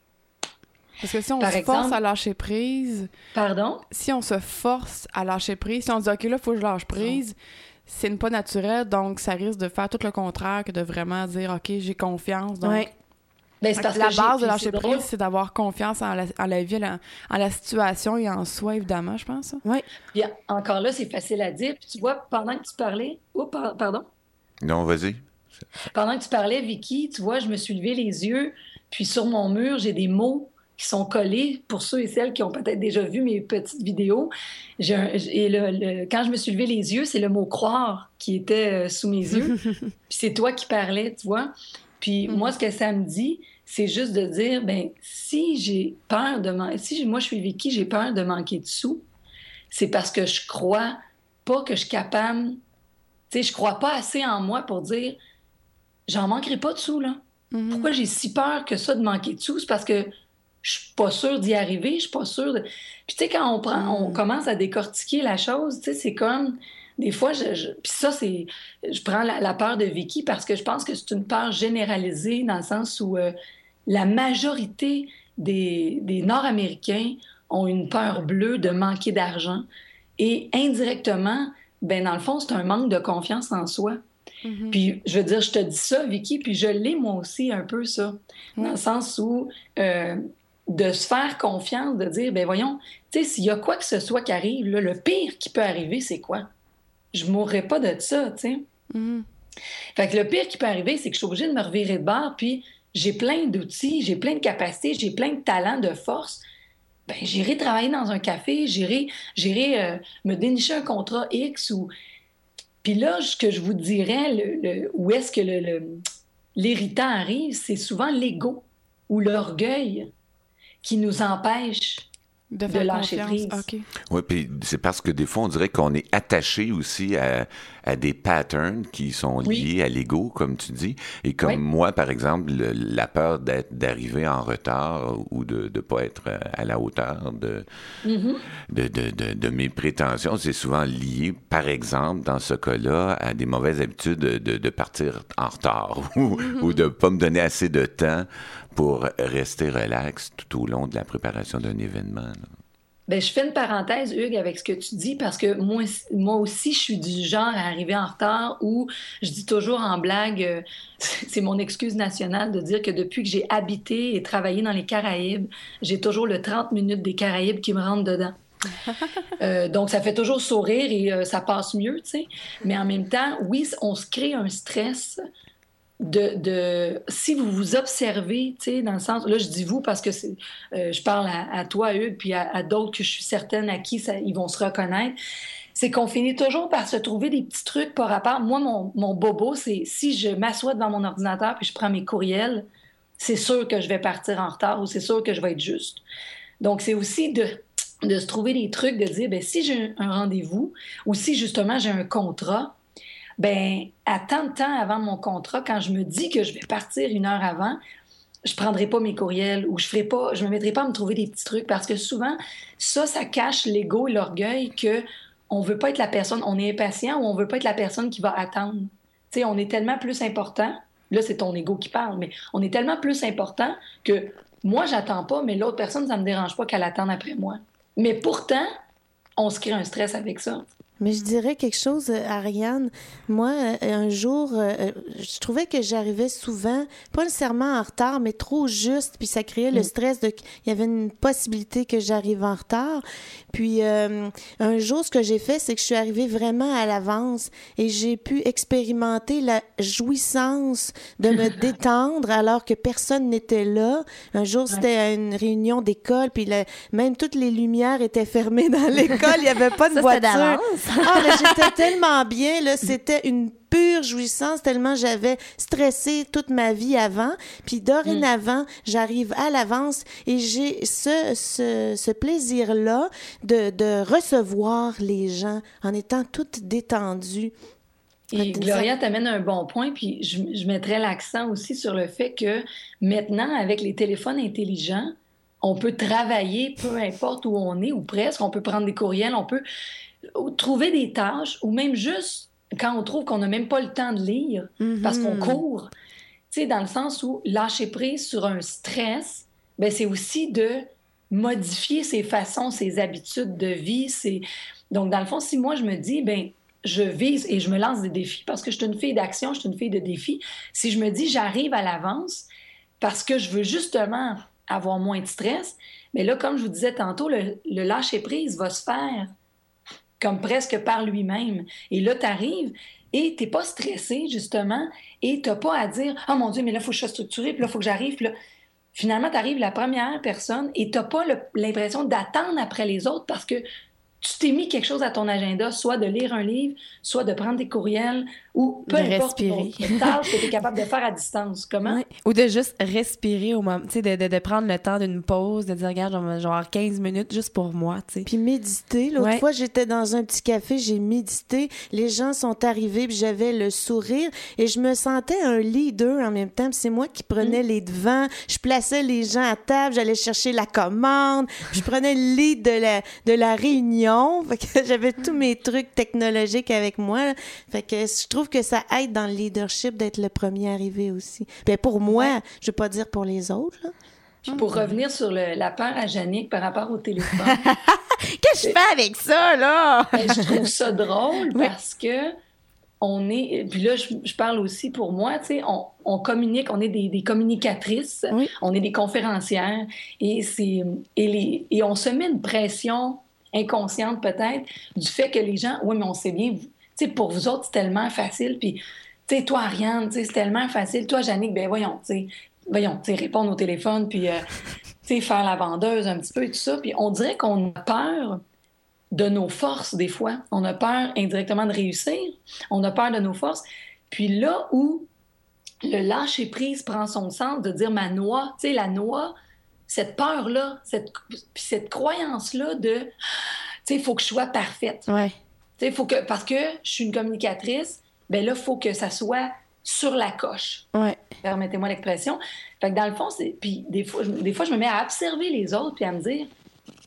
Parce que si on Par se force à lâcher prise, Pardon? si on se force à lâcher prise, si on se dit OK, là, il faut que je lâche prise, c'est pas naturel, donc ça risque de faire tout le contraire que de vraiment dire OK, j'ai confiance. Donc, Ouais. Ben, parce la que base de lâcher c'est drôle. prise, c'est d'avoir confiance en la, en la vie, en la, en la situation et en soi, évidemment, je pense. Oui. Puis encore là, c'est facile à dire. Puis tu vois, pendant que tu parlais, oh, par- pardon, Non, vas-y. pendant que tu parlais, Vicky, tu vois, je me suis levé les yeux, puis sur mon mur, j'ai des mots qui sont collés pour ceux et celles qui ont peut-être déjà vu mes petites vidéos. Et le- le- quand je me suis levé les yeux, c'est le mot croire qui était euh, sous mes yeux. Puis c'est toi qui parlais, tu vois. Puis moi, ce que ça me dit, c'est juste de dire, ben si j'ai peur de manquer, si moi je suis Vicky, j'ai peur de manquer de sous, c'est parce que je crois pas que je suis capable, tu sais, je crois pas assez en moi pour dire, j'en manquerai pas de sous, là. Pourquoi j'ai si peur que ça de manquer de sous? C'est parce que je suis pas sûre d'y arriver, je suis pas sûre de... Puis tu sais, quand on, prend, on commence à décortiquer la chose, tu sais, c'est comme... Des fois, je, je- puis ça, c'est... Je prends la, la peur de Vicky parce que je pense que c'est une peur généralisée dans le sens où euh, la majorité des, des Nord-Américains ont une peur bleue de manquer d'argent. Et indirectement, ben dans le fond, c'est un manque de confiance en soi. Puis, je veux dire, je te dis ça, Vicky, puis je l'ai moi aussi un peu, ça. Dans le sens où euh, de se faire confiance, de dire, ben voyons, tu sais, s'il y a quoi que ce soit qui arrive, là, le pire qui peut arriver, c'est quoi? Je mourrai pas de ça, tu sais. Fait que le pire qui peut arriver, c'est que je suis obligée de me revirer de bord, puis j'ai plein d'outils, j'ai plein de capacités, j'ai plein de talents, de force. Ben, j'irai travailler dans un café, j'irai, j'irai euh, me dénicher un contrat X ou. Puis là, ce que je vous dirais, le, le- où est-ce que le- l'irritant arrive, c'est souvent l'ego ou l'orgueil qui nous empêche De de faire lâcher confiance. prise. Oui, puis c'est parce que des fois, on dirait qu'on est attaché aussi à, à des patterns qui sont Oui. liés à l'ego, comme tu dis. Et comme Oui. moi, par exemple, le- la peur d'être- d'arriver en retard ou de ne pas être euh, à la hauteur de, Mm-hmm. de, de, de, de mes prétentions, c'est souvent lié, par exemple, dans ce cas-là, à des mauvaises habitudes de, partir en retard ou, ou de pas me donner assez de temps pour rester relax tout au long de la préparation d'un événement. là. Ben, je fais une parenthèse, Hugues, avec ce que tu dis, parce que moi, moi aussi, je suis du genre à arriver en retard ou je dis toujours en blague, euh, c'est mon excuse nationale de dire que depuis que j'ai habité et travaillé dans les Caraïbes, j'ai toujours le 30 minutes des Caraïbes qui me rentrent dedans. Euh, donc, ça fait toujours sourire et euh, ça passe mieux, tu sais. Mais en même temps, oui, on se crée un stress de, si vous vous observez, tu sais, dans le sens, là je dis vous parce que euh, je parle à, à toi Hugues, puis à, d'autres que je suis certaine à qui ils vont se reconnaître, c'est qu'on finit toujours par se trouver des petits trucs par rapport. Moi, mon, mon bobo, c'est si je m'assois devant mon ordinateur puis je prends mes courriels, c'est sûr que je vais partir en retard ou c'est sûr que je vais être juste. Donc, c'est aussi de, de se trouver des trucs, de dire, ben si j'ai un rendez-vous ou si justement j'ai un contrat, ben à tant de temps avant mon contrat, quand je me dis que je vais partir une heure avant, je prendrai pas mes courriels ou je ferai pas, je me mettrai pas à me trouver des petits trucs parce que souvent ça, ça cache l'ego et l'orgueil que on veut pas être la personne, on est impatient ou on veut pas être la personne qui va attendre. Tu sais, on est tellement plus important. Là, c'est ton ego qui parle, mais on est tellement plus important que moi, j'attends pas, mais l'autre personne, ça me dérange pas qu'elle attende après moi. Mais pourtant, on se crée un stress avec ça. Mais je dirais quelque chose, euh, Ariane. Moi, euh, un jour, euh, je trouvais que j'arrivais souvent, pas nécessairement en retard, mais trop juste, puis ça créait le stress de qu'il y avait une possibilité que j'arrive en retard. Puis euh, un jour, ce que j'ai fait, c'est que je suis arrivée vraiment à l'avance et j'ai pu expérimenter la jouissance de me détendre alors que personne n'était là. Un jour, c'était à une réunion d'école, puis même toutes les lumières étaient fermées dans l'école, il n'y avait pas de Ça, voiture. Ah, mais j'étais tellement bien, là. C'était une pure jouissance, tellement j'avais stressé toute ma vie avant. Puis dorénavant, j'arrive à l'avance et j'ai ce, ce, ce plaisir-là de, de recevoir les gens en étant toute détendue. Et Gloria t'amène un bon point, puis je, je mettrais l'accent aussi sur le fait que maintenant, avec les téléphones intelligents, on peut travailler peu importe où on est, ou presque, on peut prendre des courriels, on peut trouver des tâches, ou même juste quand on trouve qu'on n'a même pas le temps de lire, parce qu'on court. Tu sais, dans le sens où lâcher prise sur un stress, ben c'est aussi de modifier ses façons, ses habitudes de vie. ses- Donc, dans le fond, si moi, je me dis, ben je vise et je me lance des défis parce que je suis une fille d'action, je suis une fille de défi. Si je me dis, j'arrive à l'avance parce que je veux justement avoir moins de stress, mais là, comme je vous disais tantôt, le, le lâcher-prise va se faire comme presque par lui-même. Et là, tu arrives et tu pas stressé, justement, et tu pas à dire, oh mon Dieu, mais là, il faut que je sois structuré, puis là, il faut que j'arrive, finalement, tu arrives la première personne et tu n'as pas l'impression d'attendre après les autres parce que tu t'es mis quelque chose à ton agenda, soit de lire un livre, soit de prendre des courriels ou peu De importe respirer. tâche que tu es capable de faire à distance. Comment? Ou de juste respirer au moment, tu sais, de, de, de prendre le temps d'une pause, de dire, regarde, genre, genre 15 minutes juste pour moi, tu sais. Puis méditer. L'autre Ouais. fois, j'étais dans un petit café, j'ai médité. Les gens sont arrivés, puis j'avais le sourire et je me sentais un leader en même temps. Puis c'est moi qui prenais Mm. les devants. Je plaçais les gens à table, j'allais chercher la commande. Je prenais le lead de la, de la réunion. Fait que j'avais tous mes trucs technologiques avec moi. là. Fait que je trouve que ça aide dans le leadership d'être le premier arrivé aussi. Ben pour moi, je veux pas dire pour les autres. là. Puis pour revenir sur le- la peur à Jannick par rapport au téléphone, Qu'est-ce que je fais avec ça, là? ben, je trouve ça drôle parce que on est. Puis là, je, je parle aussi pour moi, tu sais, on, on communique, on est des, des communicatrices, Oui. on est des conférencières et, c'est, et, les, et on se met une pression inconsciente peut-être du fait que les gens, oui, mais on sait bien, tu pour vous autres, c'est tellement facile. Puis, tu sais, toi, Ariane, c'est tellement facile. Toi, Jannick, ben voyons, tu sais, voyons, tu répondre au téléphone, puis, euh, tu sais, faire la vendeuse un petit peu et tout ça. Puis on dirait qu'on a peur de nos forces des fois. On a peur indirectement de réussir. On a peur de nos forces. Puis là où le lâcher prise prend son sens, de dire ma noix, tu sais, la noix, cette peur-là, cette, cette croyance-là de, tu sais, il faut que je sois parfaite. Ouais. Tu sais, faut que, parce que je suis une communicatrice, ben là, il faut que ça soit sur la coche Ouais. permettez-moi l'expression. Fait que dans le fond, c'est. Puis des fois, je, des fois, je me mets à observer les autres puis à me dire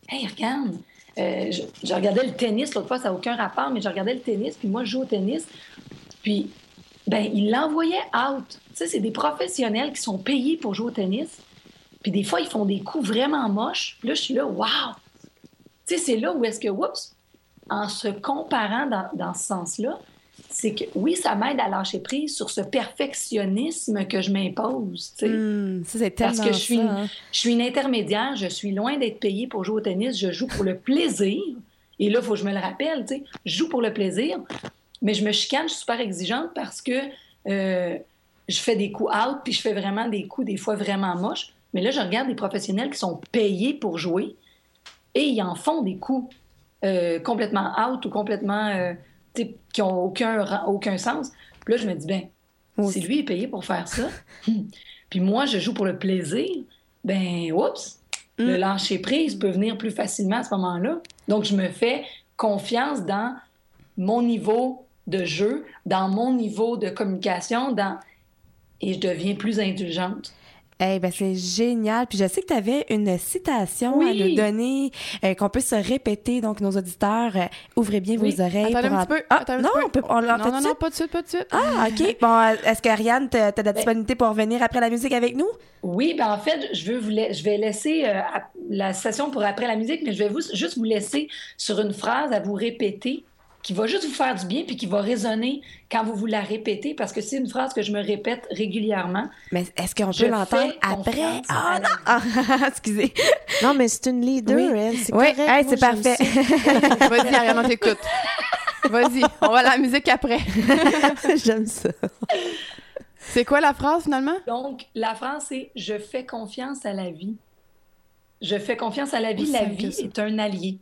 Hey, regarde, euh, je, je regardais le tennis l'autre fois, ça n'a aucun rapport, mais je regardais le tennis, puis moi, je joue au tennis. Puis, ben, ils l'envoyaient out. Tu sais, c'est des professionnels qui sont payés pour jouer au tennis. Puis des fois, ils font des coups vraiment moches. Puis là, je suis là, wow! Tu sais, c'est là où est-ce que, oups, en se comparant dans, dans ce sens-là, c'est que oui, ça m'aide à lâcher prise sur ce perfectionnisme que je m'impose. Hmm, ça, c'est tellement Parce que je suis, ça, hein. je suis une intermédiaire, je suis loin d'être payée pour jouer au tennis, je joue pour le plaisir. Et là, il faut que je me le rappelle, tu sais, je joue pour le plaisir, mais je me chicane, je suis super exigeante parce que euh, je fais des coups out, puis je fais vraiment des coups des fois vraiment moches. Mais là, je regarde des professionnels qui sont payés pour jouer et ils en font des coups euh, complètement out ou complètement euh, qui ont aucun, aucun sens. Puis là, je me dis, ben, si lui est payé pour faire ça, puis moi, je joue pour le plaisir, ben, oups, le Mm. lâcher prise peut venir plus facilement à ce moment-là. Donc, je me fais confiance dans mon niveau de jeu, dans mon niveau de communication, dans... et je deviens plus indulgente. Eh ben c'est génial. Puis je sais que tu avais une citation à nous donner, euh, qu'on peut se répéter. Donc, nos auditeurs, euh, ouvrez bien Oui. vos oreilles. Attendez pour un en- petit peu. Ah, attends un non, petit on, peu. peut, on Non, non, de non, pas de suite, pas de suite. Ah, OK. Bon, euh, est-ce qu'Ariane, t'as t'as de la disponibilité pour venir après la musique avec nous? Oui, ben en fait, je, veux vous la- je vais laisser euh, la session pour après la musique, mais je vais vous, juste vous laisser sur une phrase à vous répéter qui va juste vous faire du bien puis qui va résonner quand vous vous la répétez parce que c'est une phrase que je me répète régulièrement. Mais est-ce qu'on peut l'entendre après? Ah, non! Ah, excusez. Non, mais c'est une leader, Oui. elle. C'est Oui, correct. hey, Moi, c'est parfait. Vas-y, Ariane, on t'écoute. Vas-y, on va à la musique après. J'aime ça. C'est quoi la phrase finalement? Donc, la phrase, c'est Je fais confiance à la vie. Je fais confiance à la vie. Aussi La vie est un allié.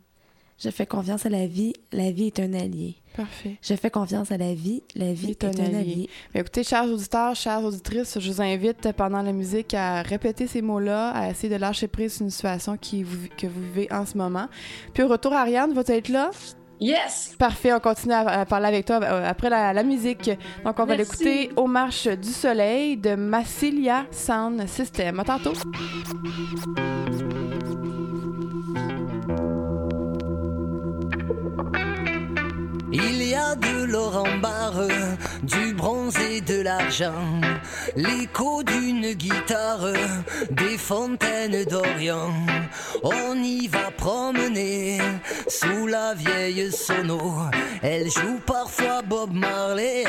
Je fais confiance à la vie. La vie est un allié. Parfait. Je fais confiance à la vie. La vie est, un, allié. Mais écoutez, chers auditeurs, chères auditrices, je vous invite pendant la musique à répéter ces mots-là, à essayer de lâcher prise sur une situation qui vous- que vous vivez en ce moment. Puis au retour, Ariane, vas-tu être là? Yes! Parfait, on continue à, à parler avec toi euh, après la, la musique. Donc, on va l'écouter Aux Marches du Soleil de Massilia Sound System. À tantôt. Il y a de l'or en barre, du bronze et de l'argent, l'écho d'une guitare, des fontaines d'Orient. On y va promener sous la vieille sono. Elle joue parfois Bob Marley,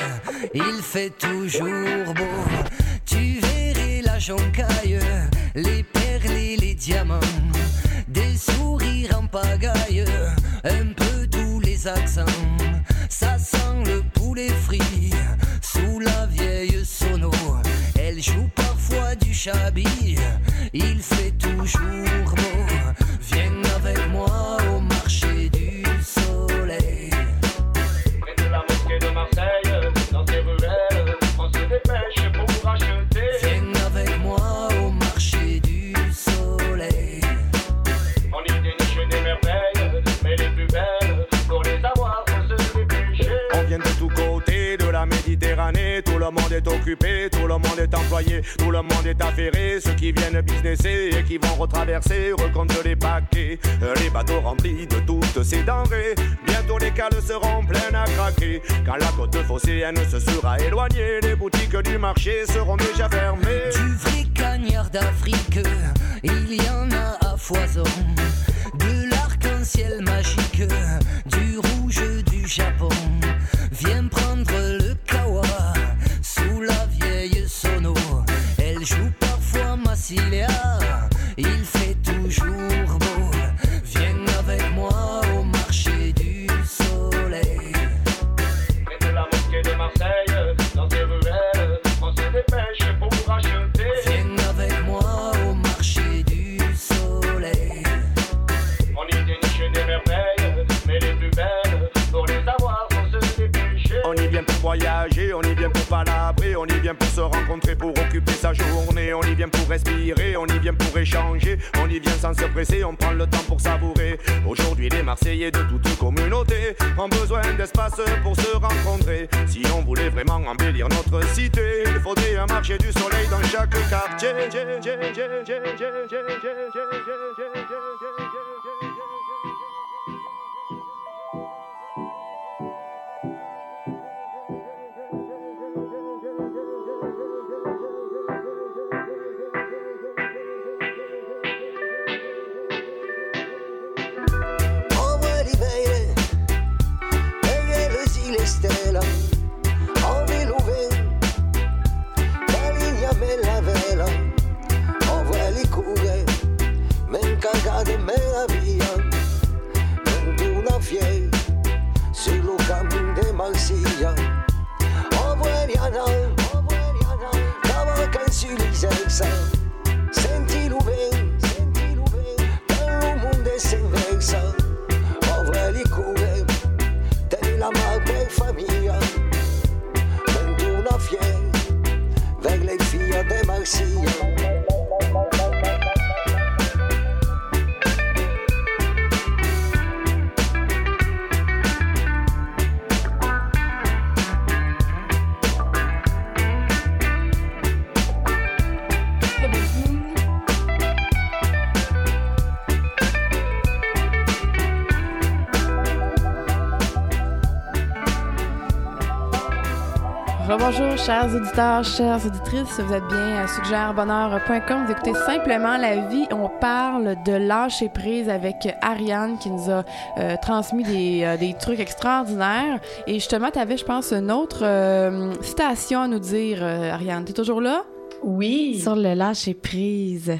il fait toujours beau. Tu verrais la joncaille, les perles et les diamants, des sourires en pagaille, un peu Ça sent le poulet frit sous la vieille sono. Elle joue parfois du Chabi, il fait toujours beau. Viens avec moi au le monde est occupé, tout le monde est employé, tout le monde est affairé. Ceux qui viennent businesser et qui vont retraverser recomptent les paquets, les bateaux remplis de toutes ces denrées. Bientôt les cales seront pleines à craquer. Quand la côte phocéenne se sera éloignée, les boutiques du marché seront déjà fermées. Du vrai cagnard d'Afrique, il y en a à foison. De l'arc-en-ciel magique, du rouge du Japon. Viens prendre marché du soleil Rebonjour, chers auditeurs, chères auditrices. Vous êtes bien à suggèrebonheur.com. Vous écoutez simplement la vie. On parle de lâcher prise avec Ariane qui nous a euh, transmis des, euh, des trucs extraordinaires. Et justement, tu avais, je pense, une autre euh, citation à nous dire, euh, Ariane. Tu es toujours là? Oui. Sur le lâcher prise.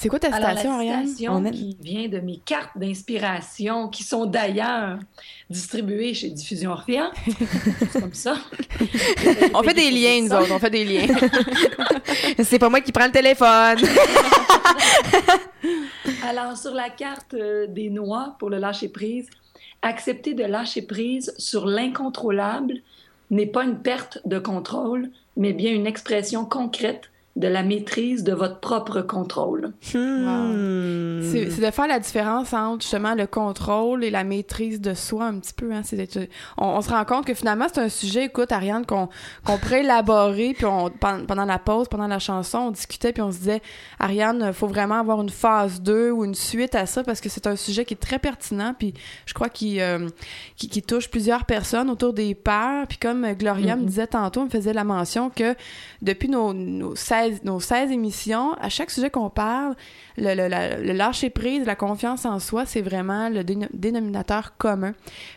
C'est quoi ta Alors, citation, la Ariane? citation est- qui vient de mes cartes d'inspiration, qui sont d'ailleurs distribuées chez Diffusion Orphéan. C'est comme ça. On fait des liens, nous autres. On fait des liens. C'est pas moi qui prends le téléphone. Alors, sur la carte euh, des noix pour le lâcher-prise, accepter de lâcher prise sur l'incontrôlable n'est pas une perte de contrôle, mais bien une expression concrète de la maîtrise de votre propre contrôle. Hmm. C'est c'est de faire la différence entre justement le contrôle et la maîtrise de soi un petit peu. Hein. On, on se rend compte que finalement c'est un sujet, écoute Ariane, qu'on qu'on pourrait élaborer. Puis on, pen- pendant la pause, pendant la chanson, on discutait puis on se disait, Ariane, faut vraiment avoir une phase 2 ou une suite à ça parce que c'est un sujet qui est très pertinent. Puis je crois qu'il euh, qui, qui touche plusieurs personnes autour des peurs. Puis comme Gloria me disait tantôt, me faisait la mention que depuis nos, nos, 16, nos 16 émissions, à chaque sujet qu'on parle, le, le, la- le lâcher prise, la confiance en soi, c'est vraiment le déno- dénominateur commun.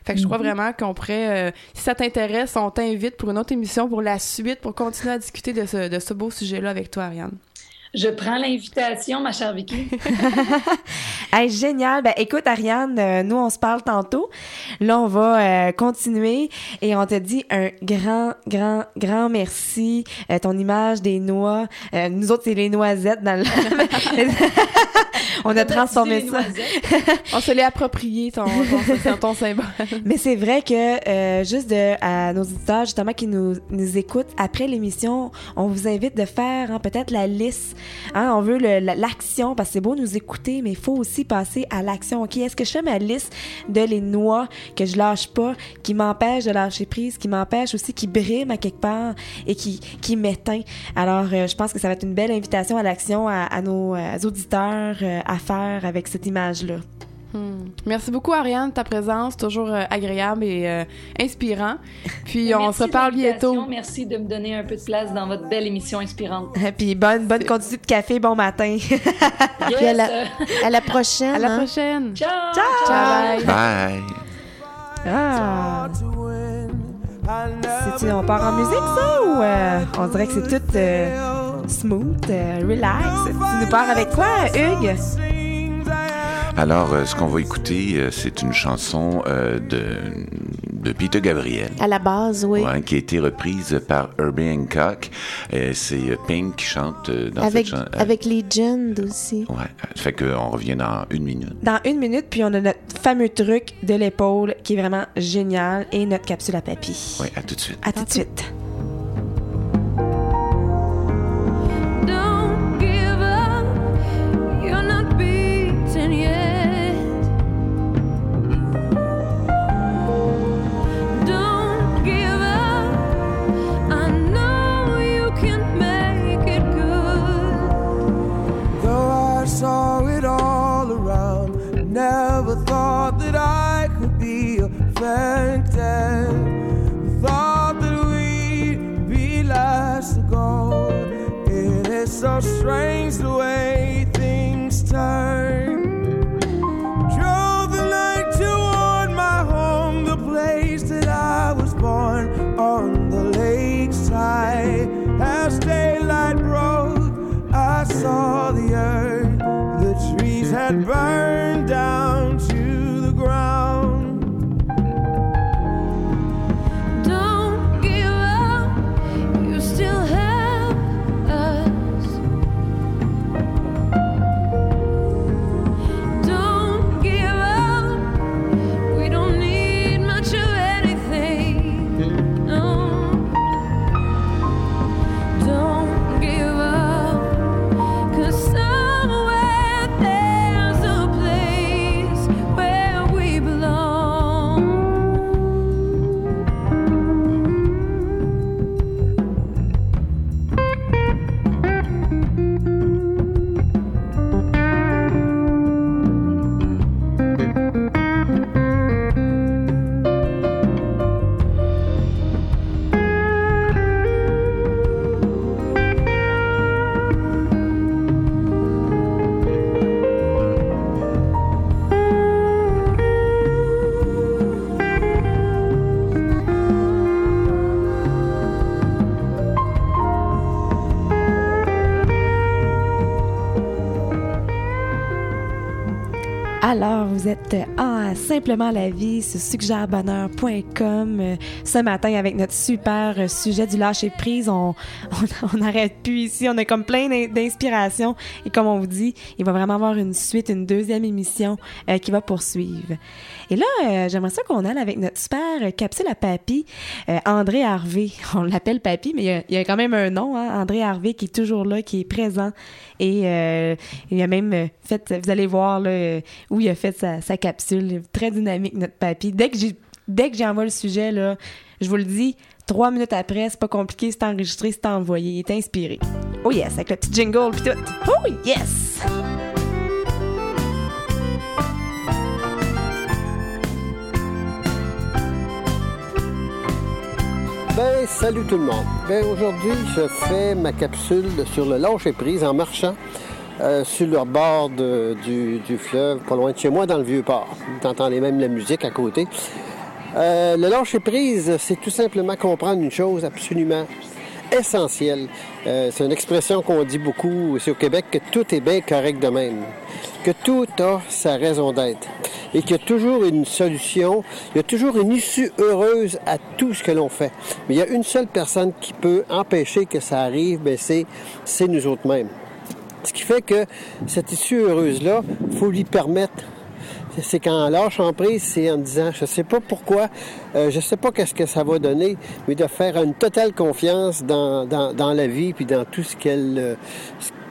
Fait que je crois vraiment qu'on pourrait, euh, si ça t'intéresse, on t'invite pour une autre émission, pour la suite, pour continuer à discuter de ce, de ce beau sujet-là avec toi, Ariane. Je prends l'invitation, ma chère Vicky. Hey, génial. Ben, écoute, Ariane, euh, nous, on se parle tantôt. Là, on va euh, continuer et on te dit un grand, grand, grand merci. Euh, ton image des noix. euh, nous autres, c'est les noisettes dans le... on a transformé ça. On se l'est approprié, ton, ton, ton symbole. Mais c'est vrai que euh, juste de, à nos auditeurs justement qui nous, nous écoutent après l'émission, on vous invite de faire hein, peut-être la liste. Hein, on veut l'action parce que c'est beau nous écouter, mais il faut aussi passer à l'action. Ok, est-ce que je fais ma liste de les noix que je lâche pas, qui m'empêchent de lâcher prise, qui m'empêchent aussi, qui briment à quelque part et qui qui m'éteint. Alors euh, je pense que ça va être une belle invitation à l'action à, à nos euh, auditeurs euh, à faire avec cette image là. Hmm. Merci beaucoup, Ariane, de ta présence, toujours euh, agréable et euh, inspirant. Puis on se de parle l'invitation. bientôt. Merci de me donner un peu de place dans votre belle émission inspirante. Puis bonne bonne quantité de café, bon matin. Yes. Puis à la, à la prochaine. À la hein. prochaine. Ciao. Ciao. Bye. Bye! Ah! On part en musique, ça, ou euh, on dirait que c'est tout euh, smooth, euh, relax? Tu nous pars avec quoi, Hugues? Alors, euh, ce qu'on va écouter, euh, c'est une chanson euh, de, de Peter Gabriel. À la base, oui. ouais, qui a été reprise par Herbie Hancock. C'est Pink qui chante dans avec, cette chanson. avec Legend aussi. Ouais, fait qu'on revient dans une minute. Dans une minute, puis on a notre fameux truc de l'épaule qui est vraiment génial et notre capsule à papy. Ouais, à tout de suite. À tout de suite. Never thought that I could be affected. Thought that we'd be last to go. It is so strange the way things turn. Drove the night toward my home, the place that I was born on the lakeside. As daylight broke, I saw the earth. The trees had burned Simplement la vie sur suggèrebonheur.com euh, ce matin avec notre super sujet du lâcher prise. On on on n'arrête plus ici. On a comme plein d'in- d'inspiration. Et comme on vous dit, il va vraiment avoir une suite, une deuxième émission euh, qui va poursuivre. Et là, euh, j'aimerais ça qu'on aille avec notre super capsule à papy, euh, André Harvey. On l'appelle papy, mais il y, a, quand même un nom, hein, André Harvey, qui est toujours là, qui est présent. Et il a même fait, vous allez voir là, où il a fait sa, sa capsule. Très dynamique, notre papy. Dès que j'ai dès j'envoie le sujet, là, je vous le dis, trois minutes après, c'est pas compliqué, c'est enregistré, c'est envoyé, il est inspiré. Oh yes, avec le petit jingle pis tout. Oh yes! Ben, salut tout le monde. Ben, aujourd'hui, je fais ma capsule sur le lâcher prise en marchant euh, sur le bord du, fleuve, pas loin de chez moi, dans le Vieux-Port. Vous entendez même la musique à côté. Euh, le lâcher prise, c'est tout simplement comprendre une chose absolument essentiel. Euh, c'est une expression qu'on dit beaucoup ici au Québec, que tout est bien correct de même. Que tout a sa raison d'être. Et qu'il y a toujours une solution, il y a toujours une issue heureuse à tout ce que l'on fait. Mais il y a une seule personne qui peut empêcher que ça arrive, ben c'est nous autres mêmes. Ce qui fait que cette issue heureuse-là, faut lui permettre c'est quand on lâche en prise, c'est en disant, je sais pas pourquoi, euh, je sais pas qu'est-ce que ça va donner, mais de faire une totale confiance dans, dans, la vie puis dans tout ce qu'elle euh,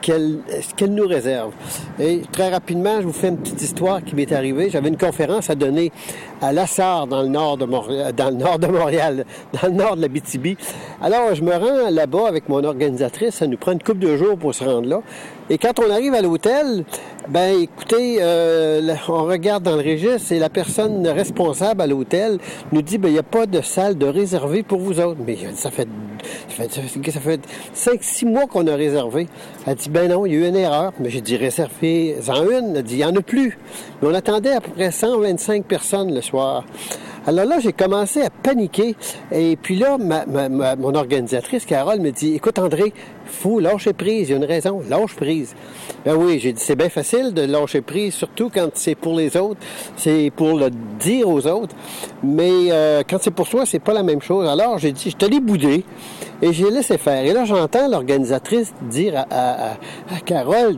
ce qu'elle nous réserve. Et très rapidement, je vous fais une petite histoire qui m'est arrivée. J'avais une conférence à donner à Lassar dans le nord de Montréal, dans le nord de Montréal, dans le nord de la BTB. Alors, je me rends là-bas avec mon organisatrice. Ça nous prend une couple de jours pour se rendre là. Et quand on arrive à l'hôtel, ben écoutez, euh, on regarde dans le registre et la personne responsable à l'hôtel nous dit ben il n'y a pas de salle de réservée pour vous autres. Mais ça fait ça fait, ça fait 5-6 mois qu'on a réservé. Elle dit ben non, il y a eu une erreur. Mais j'ai dit réservez en une. Elle dit il n'y en a plus. Mais on attendait à peu près 125 personnes le soir. Alors là, j'ai commencé à paniquer. Et puis là, ma, ma, ma- mon organisatrice, Carole, me dit, écoute, André, faut lâcher prise. Il y a une raison. Lâche prise. Ben oui, j'ai dit, c'est bien facile de lâcher prise, surtout quand c'est pour les autres. C'est pour le dire aux autres. Mais euh, quand c'est pour soi, c'est pas la même chose. Alors, j'ai dit, je te l'ai boudé. Et j'ai laissé faire. Et là, j'entends l'organisatrice dire à, à- à- Carole,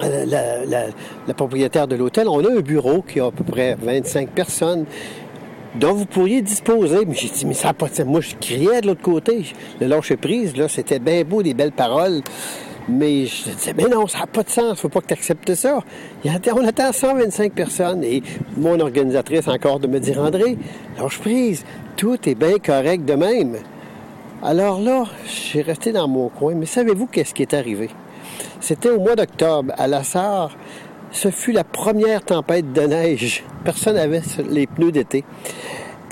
la, la- la- la propriétaire de l'hôtel, on a un bureau qui a à peu près 25 personnes dont vous pourriez disposer. Mais j'ai dit, mais ça n'a pas de sens. Moi, je criais de l'autre côté. Le lâcher prise, là, c'était bien beau, des belles paroles. Mais je disais, mais non, ça n'a pas de sens. Faut pas que tu acceptes ça. On attend 125 personnes. Et mon organisatrice encore de me dire, André, lâche prise. Tout est bien correct de même. Alors là, j'ai resté dans mon coin. Mais savez-vous qu'est-ce qui est arrivé? C'était au mois d'octobre, à La Sarre. Ce fut la première tempête de neige. Personne n'avait les pneus d'été.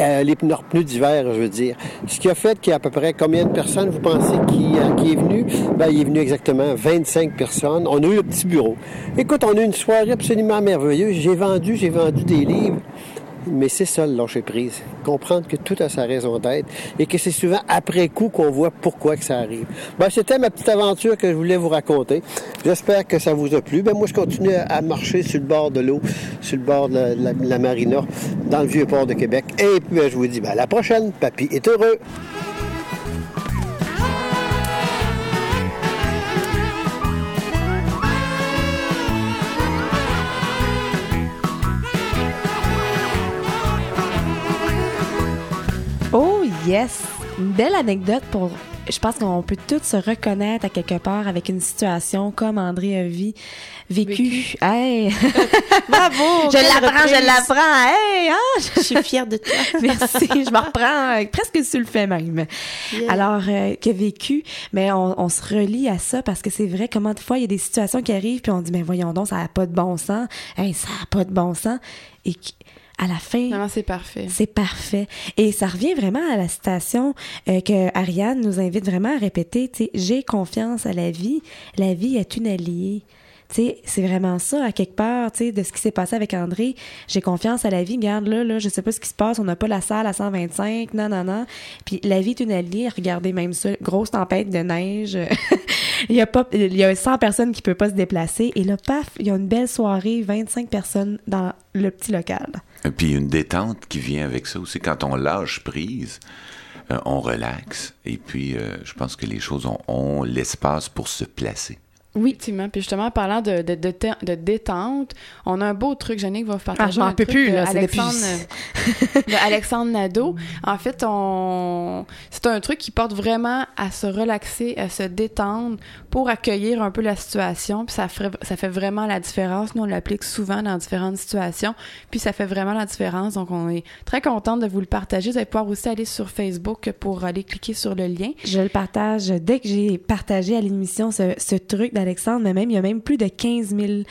Euh, les pneus, pneus d'hiver, je veux dire. Ce qui a fait qu'il y a à peu près combien de personnes, vous pensez, qui, euh, qui est venu? Ben, il est venu exactement 25 personnes. On a eu le petit bureau. Écoute, on a eu une soirée absolument merveilleuse. J'ai vendu, j'ai vendu des livres. Mais c'est ça, le lâcher prise. Comprendre que tout a sa raison d'être et que c'est souvent après coup qu'on voit pourquoi que ça arrive. Ben, c'était ma petite aventure que je voulais vous raconter. J'espère que ça vous a plu. Ben, moi, je continue à marcher sur le bord de l'eau, sur le bord de la, la- marina, dans le vieux port de Québec. Et puis, ben, je vous dis, ben, à la prochaine. Papy est heureux. Yes! Une belle anecdote pour. Je pense qu'on peut tous se reconnaître à quelque part avec une situation comme André a vécu. Hey! Bravo! je l'apprends, je l'apprends! Hey! Ah! Je suis fière de toi. Merci, je me reprends euh, presque sur le fait même. Yeah. Alors, euh, que vécu, mais on, on se relie à ça parce que c'est vrai, comment de fois il y a des situations qui arrivent puis on dit, mais voyons donc, ça n'a pas de bon sens. Hey, ça n'a pas de bon sens. Et à la fin, Non, c'est parfait. c'est parfait. Et ça revient vraiment à la citation euh, que Ariane nous invite vraiment à répéter, tu sais, j'ai confiance à la vie, la vie est une alliée. Tu sais, c'est vraiment ça, à quelque part, tu sais, de ce qui s'est passé avec André. J'ai confiance à la vie. Regarde, là, là, je sais pas ce qui se passe. On n'a pas la salle à 125. Non, non, non. Puis la vie est une alliée. Regardez même ça. Grosse tempête de neige. il y a pas, il y a 100 personnes qui peuvent pas se déplacer. Et là, paf, il y a une belle soirée. 25 personnes dans le petit local. Et puis une détente qui vient avec ça aussi. Quand on lâche prise, euh, on relaxe. Et puis, euh, je pense que les choses ont, ont l'espace pour se placer. Oui, effectivement. Puis justement, parlant de, de, de, te- de détente, on a un beau truc. Jannick va vous partager Ah, je m'en peux plus, là, depuis- Alexandre, de Alexandre Nadeau. En fait, on c'est un truc qui porte vraiment à se relaxer, à se détendre pour accueillir un peu la situation. Puis ça, ferait- ça fait vraiment la différence. Nous, on l'applique souvent dans différentes situations. Puis ça fait vraiment la différence. Donc, on est très contente de vous le partager. Vous allez pouvoir aussi aller sur Facebook pour aller cliquer sur le lien. Je le partage dès que j'ai partagé à l'émission ce, ce truc d'Alexandre, mais même il y a même plus de 15 000 euh,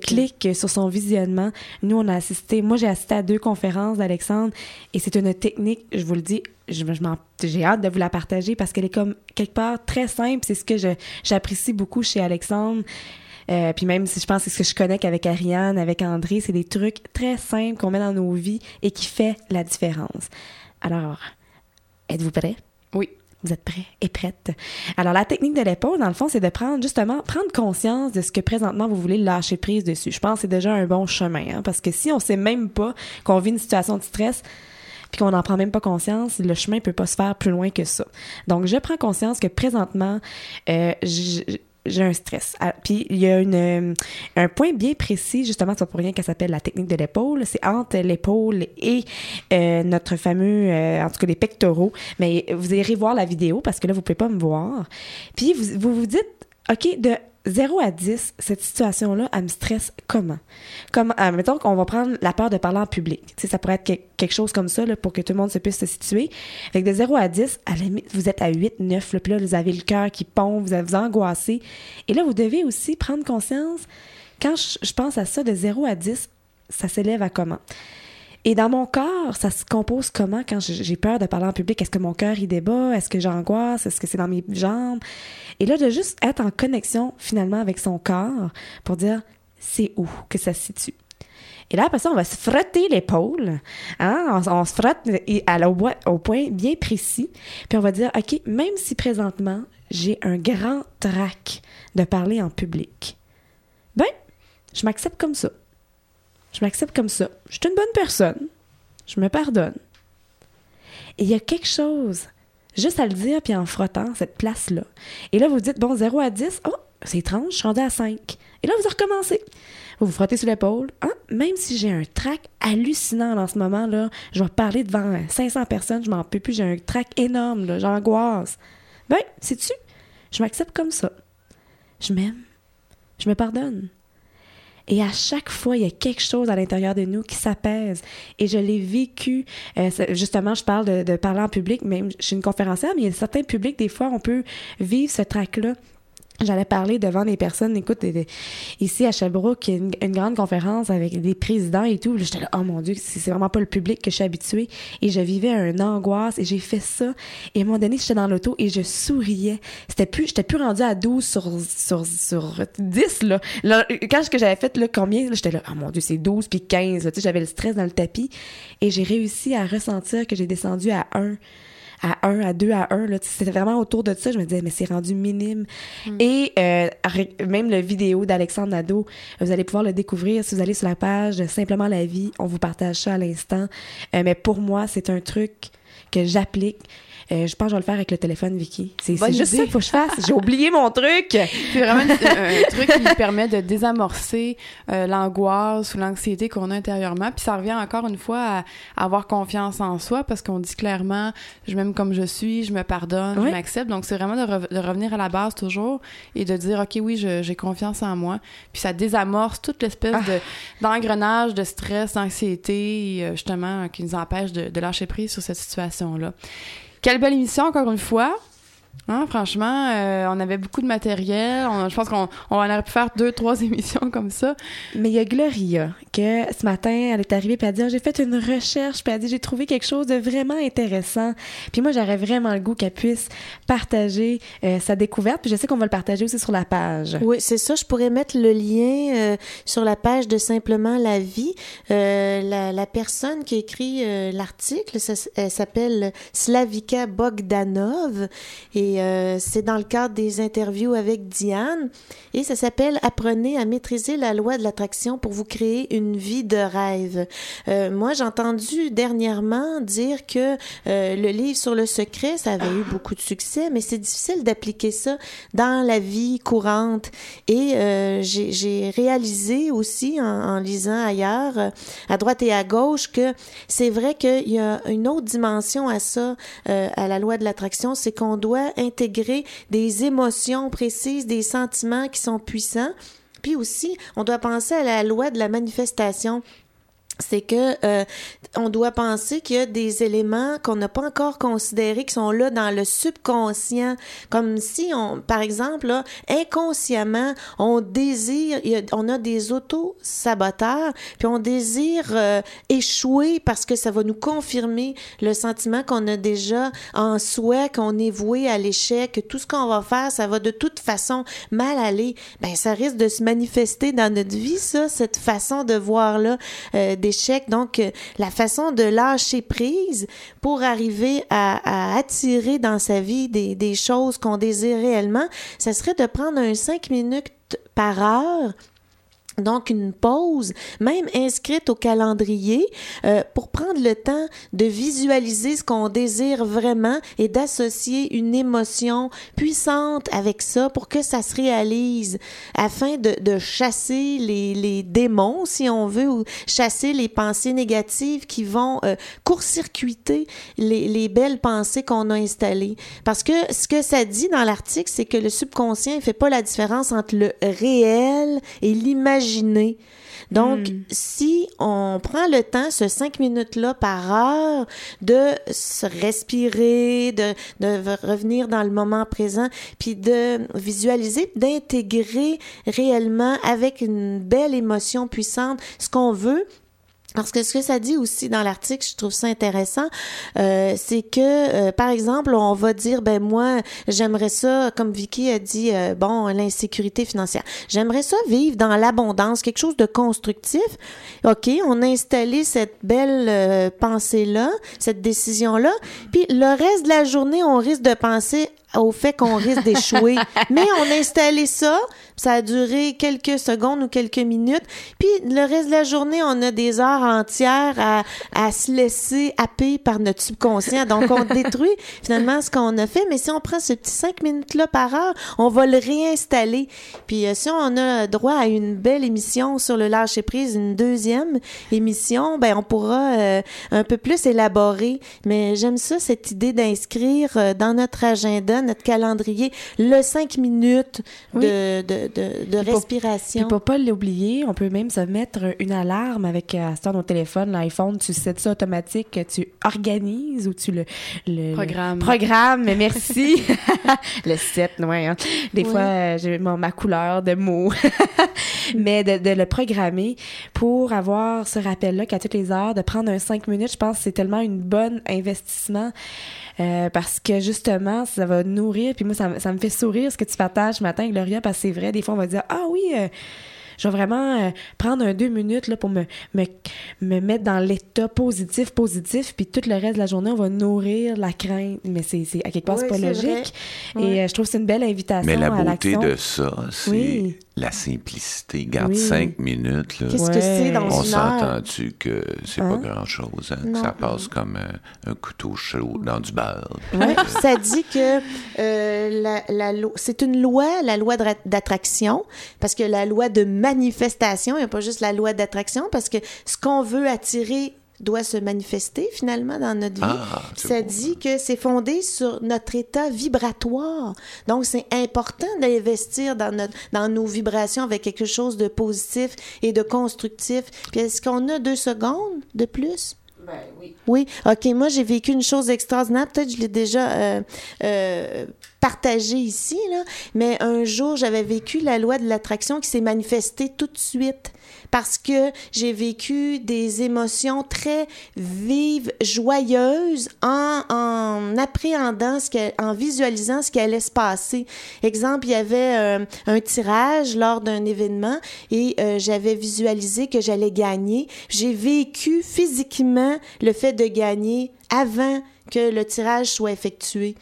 Clics. clics sur son visionnement. Nous, on a assisté, moi j'ai assisté à deux conférences d'Alexandre et c'est une technique, je vous le dis, je, j'ai hâte de vous la partager parce qu'elle est comme quelque part très simple. C'est ce que je- j'apprécie beaucoup chez Alexandre. Euh, puis même si je pense que c'est ce que je connais qu'avec Ariane, avec André, c'est des trucs très simples qu'on met dans nos vies et qui fait la différence. Alors, êtes-vous prêts? Vous êtes prêts et prêtes? Alors, la technique de l'épaule, dans le fond, c'est de prendre justement, prendre conscience de ce que présentement vous voulez lâcher prise dessus. Je pense que c'est déjà un bon chemin, hein, parce que si on sait même pas qu'on vit une situation de stress, puis qu'on n'en prend même pas conscience, le chemin peut pas se faire plus loin que ça. Donc, je prends conscience que présentement, euh, j'ai un stress. Ah, Puis il y a une, euh, un point bien précis, justement, c'est pour rien qu'elle s'appelle la technique de l'épaule. C'est entre l'épaule et euh, notre fameux, euh, en tout cas les pectoraux. Mais vous irez voir la vidéo parce que là, vous pouvez pas me voir. Puis vous, vous dites, OK, de 0 à 10, cette situation-là, elle me stresse comment? Comme, euh, mettons qu'on va prendre la peur de parler en public. Ça pourrait être que- quelque chose comme ça, là, pour que tout le monde se puisse se situer. Fait que de 0 à 10, à la limite, vous êtes à 8, 9, là, puis là, vous avez le cœur qui pompe, vous vous angoissez. Et là, vous devez aussi prendre conscience, quand je, je pense à ça, de 0 à 10, ça s'élève à comment? Et dans mon corps, ça se compose comment? Quand j'ai peur de parler en public? Est-ce que mon cœur il débat? Est-ce que j'angoisse? Est-ce que c'est dans mes jambes? Et là, de juste être en connexion finalement avec son corps pour dire c'est où que ça se situe? Et là, après ça, on va se frotter l'épaule. Hein? On, se frotte à au, au point bien précis. Puis on va dire, OK, même si présentement, j'ai un grand trac de parler en public, ben, je m'accepte comme ça. Je m'accepte comme ça. Je suis une bonne personne. Je me pardonne. Et il y a quelque chose, juste à le dire, puis en frottant cette place-là. Et là, vous dites, bon, 0 à 10, oh, c'est étrange, je suis rendue à 5. Et là, vous recommencez. Vous vous frottez sur l'épaule. Hein? Même si j'ai un trac hallucinant en ce moment, là, je vais parler devant 500 personnes, je m'en peux plus, j'ai un trac énorme, j'angoisse. Ben, sais-tu, je m'accepte comme ça. Je m'aime. Je me pardonne. Et à chaque fois, il y a quelque chose à l'intérieur de nous qui s'apaise. Et je l'ai vécu. euh, justement, je parle de, de parler en public, même je suis une conférencière, mais il y a certains publics, des fois, on peut vivre ce trac-là. J'allais parler devant des personnes, écoute, ici à Sherbrooke, une, une grande conférence avec des présidents et tout. J'étais là, oh mon Dieu, c'est vraiment pas le public que je suis habituée. Et je vivais un angoisse et j'ai fait ça. Et à un moment donné, j'étais dans l'auto et je souriais. C'était plus, j'étais plus rendue à 12 sur, sur, sur 10, là. Quand j'avais fait, là, combien, j'étais là, oh mon Dieu, c'est 12 puis 15, là. Tu sais, j'avais le stress dans le tapis. Et j'ai réussi à ressentir que j'ai descendu à 1 à 1, à 2, à 1. Là, Tu sais, c'était vraiment autour de ça. Je me disais, mais c'est rendu minime. Et euh, même le vidéo d'Alexandre Nadeau, vous allez pouvoir le découvrir si vous allez sur la page de Simplement la vie. On vous partage ça à l'instant. Euh, mais pour moi, c'est un truc que j'applique. Euh, je pense que je vais le faire avec le téléphone, Vicky. C'est juste ça qu'il faut que je fasse. J'ai oublié mon truc. C'est vraiment un truc qui permet de désamorcer euh, l'angoisse ou l'anxiété qu'on a intérieurement. Puis ça revient encore une fois à, à avoir confiance en soi parce qu'on dit clairement, je m'aime comme je suis, je me pardonne, Oui. je m'accepte. Donc c'est vraiment de, re- de revenir à la base toujours et de dire, OK, oui, j'ai confiance en moi. Puis ça désamorce toute l'espèce Ah. de d'engrenage de stress, d'anxiété, euh, justement, qui nous empêche de, de lâcher prise sur cette situation-là. Quelle belle émission, encore une fois. Hein, franchement, euh, on avait beaucoup de matériel. On- je pense qu'on on aurait pu faire deux, trois émissions comme ça. Mais il y a Gloria, que ce matin, elle est arrivée puis elle a dit Ah, J'ai fait une recherche, puis elle a dit J'ai trouvé quelque chose de vraiment intéressant. Puis moi, j'aurais vraiment le goût qu'elle puisse partager euh, sa découverte. Puis je sais qu'on va le partager aussi sur la page. Oui, c'est ça. Je pourrais mettre le lien euh, sur la page de Simplement la vie. Euh, la, la personne qui a écrit euh, l'article, elle s'appelle Slavika Bogdanov et euh, c'est dans le cadre des interviews avec Diane et ça s'appelle Apprenez à maîtriser la loi de l'attraction pour vous créer une vie de rêve. Euh, moi, j'ai entendu dernièrement dire que euh, le livre sur le secret, ça avait eu beaucoup de succès, mais c'est difficile d'appliquer ça dans la vie courante. Et euh, j'ai réalisé aussi en, en lisant ailleurs, à droite et à gauche, que c'est vrai qu'il y a une autre dimension à ça, euh, à la loi de l'attraction, c'est qu'on doit intégrer des émotions précises, des sentiments qui sont puissants. Puis aussi, on doit penser à la loi de la manifestation c'est que euh, on doit penser qu'il y a des éléments qu'on n'a pas encore considérés qui sont là dans le subconscient. Comme si on par exemple là, inconsciemment on désire a- on a des auto saboteurs puis on désire euh, échouer parce que ça va nous confirmer le sentiment qu'on a déjà en soi qu'on est voué à l'échec que tout ce qu'on va faire ça va de toute façon mal aller. Ben ça risque de se manifester dans notre vie ça cette façon de voir là euh, Donc, euh, la façon de lâcher prise pour arriver à, attirer dans sa vie des, des choses qu'on désire réellement, ça serait de prendre un 5 minutes par heure donc, une pause, même inscrite au calendrier, euh, pour prendre le temps de visualiser ce qu'on désire vraiment et d'associer une émotion puissante avec ça pour que ça se réalise, afin de, de chasser les, les démons, si on veut, ou chasser les pensées négatives qui vont euh, court-circuiter les, les belles pensées qu'on a installées. Parce que ce que ça dit dans l'article, c'est que le subconscient ne fait pas la différence entre le réel et l'imagination imaginer. Donc, Hmm. si on prend le temps, ce cinq minutes-là par heure, de se respirer, de, de revenir dans le moment présent, puis de visualiser, d'intégrer réellement avec une belle émotion puissante ce qu'on veut, parce que ce que ça dit aussi dans l'article, je trouve ça intéressant, euh, c'est que, euh, par exemple, on va dire, ben moi, j'aimerais ça, comme Vicky a dit, euh, bon, l'insécurité financière. J'aimerais ça vivre dans l'abondance, quelque chose de constructif. OK, on a installé cette belle euh, pensée-là, cette décision-là, puis le reste de la journée, on risque de penser au fait qu'on risque d'échouer. Mais on a installé ça, ça a duré quelques secondes ou quelques minutes, puis le reste de la journée, on a des heures entières à, à se laisser happer par notre subconscient. Donc, on détruit finalement ce qu'on a fait, mais si on prend ce petit cinq minutes-là par heure, on va le réinstaller. Puis, euh, si on a droit à une belle émission sur le lâcher-prise, une deuxième émission, ben on pourra euh, un peu plus élaborer. Mais j'aime ça, cette idée d'inscrire euh, dans notre agenda, notre calendrier, le cinq minutes de, de, de, de Puis pour- respiration. Puis pour pas l'oublier, on peut même se mettre une alarme avec temps, nos téléphones, l'iPhone, tu sais ça automatique, que tu organises ou tu le, le Programme. le programme, mais merci. le 7, ouais. hein. Des fois, euh, j'ai ma couleur de mots. mais de, de le programmer pour avoir ce rappel-là qu'à toutes les heures, de prendre un 5 minutes, je pense que c'est tellement une bonne investissement. Euh, parce que justement, ça va nourrir. Puis moi, ça, me- ça me fait sourire ce que tu partages ce matin, Gloria, parce que c'est vrai. Des fois, on va dire Ah oui, euh, je vais vraiment euh, prendre un deux minutes là, pour me, me, me mettre dans l'état positif, positif. Puis tout le reste de la journée, on va nourrir la crainte. Mais c'est c'est- à quelque part, c'est pas c'est logique. vrai. Et euh, je trouve que c'est une belle invitation Mais la à beauté l'action. de ça, c'est Oui. La simplicité. Garde Oui. cinq minutes. là. Qu'est-ce que c'est dans On une s'entend-tu que c'est Hein? pas grand-chose, hein, ça passe comme un, un couteau chaud dans du beurre. Puis ça dit que euh, la, la lo- c'est une loi, la loi de- d'attraction, parce que la loi de manifestation, il n'y a pas juste la loi d'attraction, parce que ce qu'on veut attirer doit se manifester finalement dans notre vie. Ah, ça dit que c'est fondé sur notre état vibratoire. Donc c'est important d'investir dans notre dans nos vibrations avec quelque chose de positif et de constructif. Puis est-ce qu'on a deux secondes de plus? Ben oui. Oui, ok. Moi, j'ai vécu une chose extraordinaire. Peut-être que je l'ai déjà euh, euh, partagé ici, là. Mais un jour, j'avais vécu la loi de l'attraction qui s'est manifestée tout de suite parce que j'ai vécu des émotions très vives, joyeuses en, en appréhendant, ce que- en visualisant ce qui allait se passer. Exemple, il y avait euh, un tirage lors d'un événement et euh, j'avais visualisé que j'allais gagner. J'ai vécu physiquement le fait de gagner avant que le tirage soit effectué.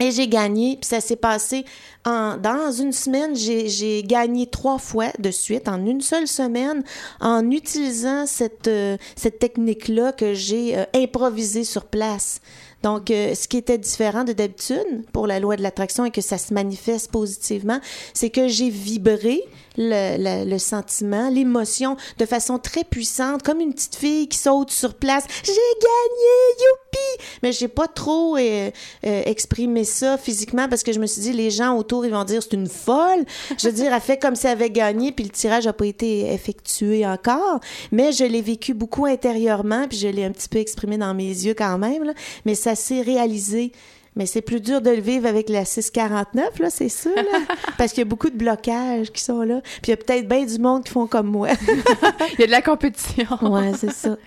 Et j'ai gagné, puis ça s'est passé en, dans une semaine, j'ai gagné trois fois de suite, en une seule semaine, en utilisant cette, euh, cette technique-là que j'ai euh, improvisée sur place. Donc, euh, ce qui était différent de d'habitude pour la loi de l'attraction et que ça se manifeste positivement, c'est que j'ai vibré le, le, le sentiment, l'émotion de façon très puissante, comme une petite fille qui saute sur place. J'ai gagné, youpi! Mais j'ai pas trop euh, euh, exprimé ça physiquement parce que je me suis dit, les gens autour, ils vont dire, c'est une folle. Je veux dire, elle fait comme si elle avait gagné, puis le tirage a pas été effectué encore. Mais je l'ai vécu beaucoup intérieurement, puis je l'ai un petit peu exprimé dans mes yeux quand même. Là. Mais ça s'est réalisé. Mais c'est plus dur de le vivre avec la 649, là, c'est sûr, là. Parce qu'il y a beaucoup de blocages qui sont là. Puis il y a peut-être bien du monde qui font comme moi. Il y a de la compétition. ouais, c'est ça.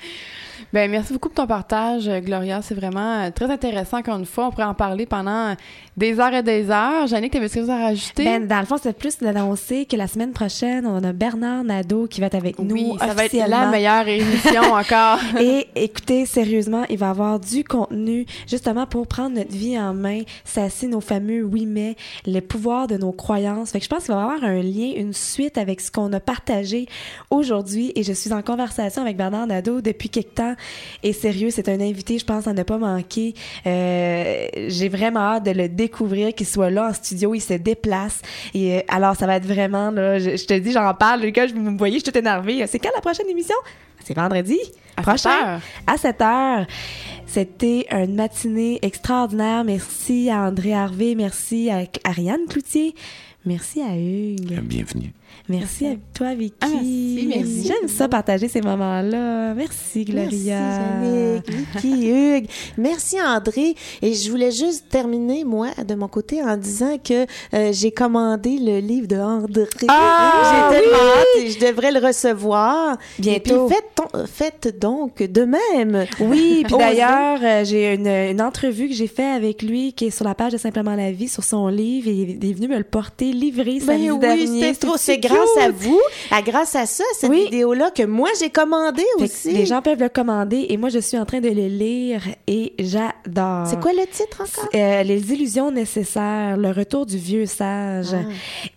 Ben, merci beaucoup pour ton partage, Gloria. C'est vraiment euh, très intéressant, encore une fois. On pourrait en parler pendant des heures et des heures. Jannick, t'avais quelque chose à rajouter? Ben, dans le fond, c'est plus d'annoncer que la semaine prochaine, on a Bernard Nadeau qui va être avec nous. oui, ça va être la meilleure émission encore. Et écoutez, sérieusement, il va y avoir du contenu justement pour prendre notre vie en main, s'assis nos fameux oui mais, le pouvoir de nos croyances. Fait que je pense qu'il va y avoir un lien, une suite avec ce qu'on a partagé aujourd'hui et je suis en conversation avec Bernard Nadeau depuis quelque temps et sérieux, c'est un invité, je pense, à ne pas manquer. Euh, j'ai vraiment hâte de le découvrir, qu'il soit là en studio, il se déplace et euh, alors ça va être vraiment là, je, je te dis, j'en parle, les gars, je- vous me voyez, je suis toute énervée. C'est quand la prochaine émission? C'est vendredi À prochain? 7 heures. à 7 heures. C'était une matinée extraordinaire. Merci à André Harvey, merci à Ariane Cloutier, merci à Hugues. Bienvenue. Merci à toi, Vicky. Ah, merci, merci. J'aime ça, partager ces moments-là. Merci, Gloria. Merci, Vicky, Hugues. Merci, André. Et je voulais juste terminer, moi, de mon côté, en disant que euh, j'ai commandé le livre de André. Ah, j'ai tellement oui! hâte et je devrais le recevoir. Bientôt. Et puis, faites, ton- faites donc de même. Oui, puis d'ailleurs, euh, j'ai une, une entrevue que j'ai fait avec lui qui est sur la page de Simplement la vie, sur son livre, et il est venu me le porter livré samedi Ben oui, dernier. c'était trop. C'est grâce à vous, à grâce à ça, cette Oui. vidéo-là, que moi, j'ai commandé Fait que aussi. Les gens peuvent le commander et moi, je suis en train de le lire et j'adore. C'est quoi le titre encore? Euh, les illusions nécessaires, le retour du vieux sage. Ah.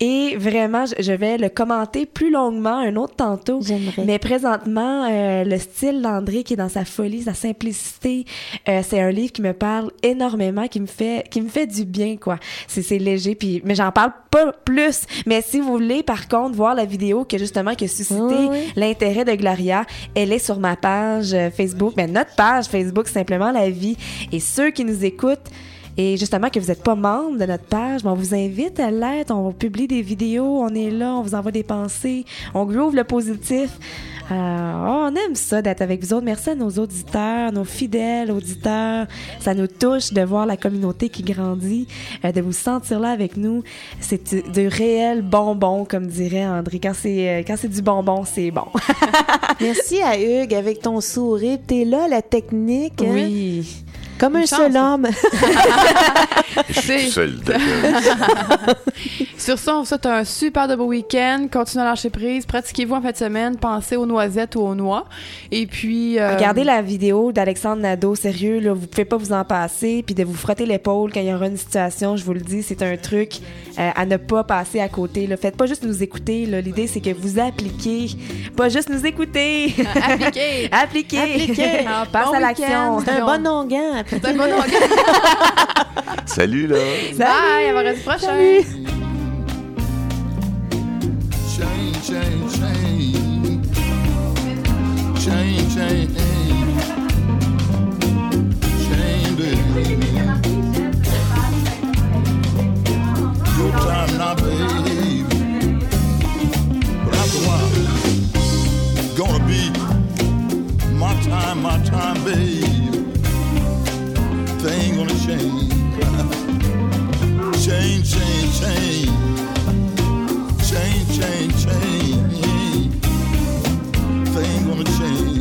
Et vraiment, je, je vais le commenter plus longuement un autre tantôt. J'aimerais. Mais présentement, euh, le style d'André qui est dans sa folie, sa simplicité, euh, c'est un livre qui me parle énormément, qui me fait, qui me fait du bien, quoi. C'est, c'est léger, puis mais j'en parle pas plus. Mais si vous voulez, par contre, voir la vidéo que justement qui a suscité Oui, oui. l'intérêt de Gloria, elle est sur ma page euh, Facebook, mais notre page Facebook simplement la vie. Et ceux qui nous écoutent et justement que vous n'êtes pas membre de notre page, ben, on vous invite à l'être. On publie des vidéos, on est là, on vous envoie des pensées, on groove le positif. Euh, oh, on aime ça d'être avec vous autres. Merci à nos auditeurs, nos fidèles auditeurs. Ça nous touche de voir la communauté qui grandit, euh, de vous sentir là avec nous. C'est du, du réel bonbon, comme dirait André. Quand c'est euh, quand c'est du bonbon, c'est bon. Merci à Hugues avec ton sourire. T'es là, la technique. hein? Oui. Comme un seul homme. Je suis seul. Sur ça, on vous souhaite un super de beau week-end. Continuez à lâcher prise. Pratiquez-vous en fin de semaine. Pensez aux noisettes ou aux noix. Et puis... euh, Regardez la vidéo d'Alexandre Nadeau, sérieux, là, vous pouvez pas vous en passer, puis de vous frotter l'épaule quand il y aura une situation, je vous le dis, c'est un truc euh, à ne pas passer à côté. Là. Faites pas juste nous écouter, là. l'idée c'est que vous appliquiez, pas juste nous écouter. Appliquez. Appliquez. Appliquez. Passe Bon à l'action. week-end. C'est un bon onguent. C'est un bon. Salut, là. Bye. À vendredi prochain. Salut. Time now, baby. But after a while, it's gonna be my time, my time, baby. Thing gonna change. change, change, change. Change, change, change. Thing gonna change.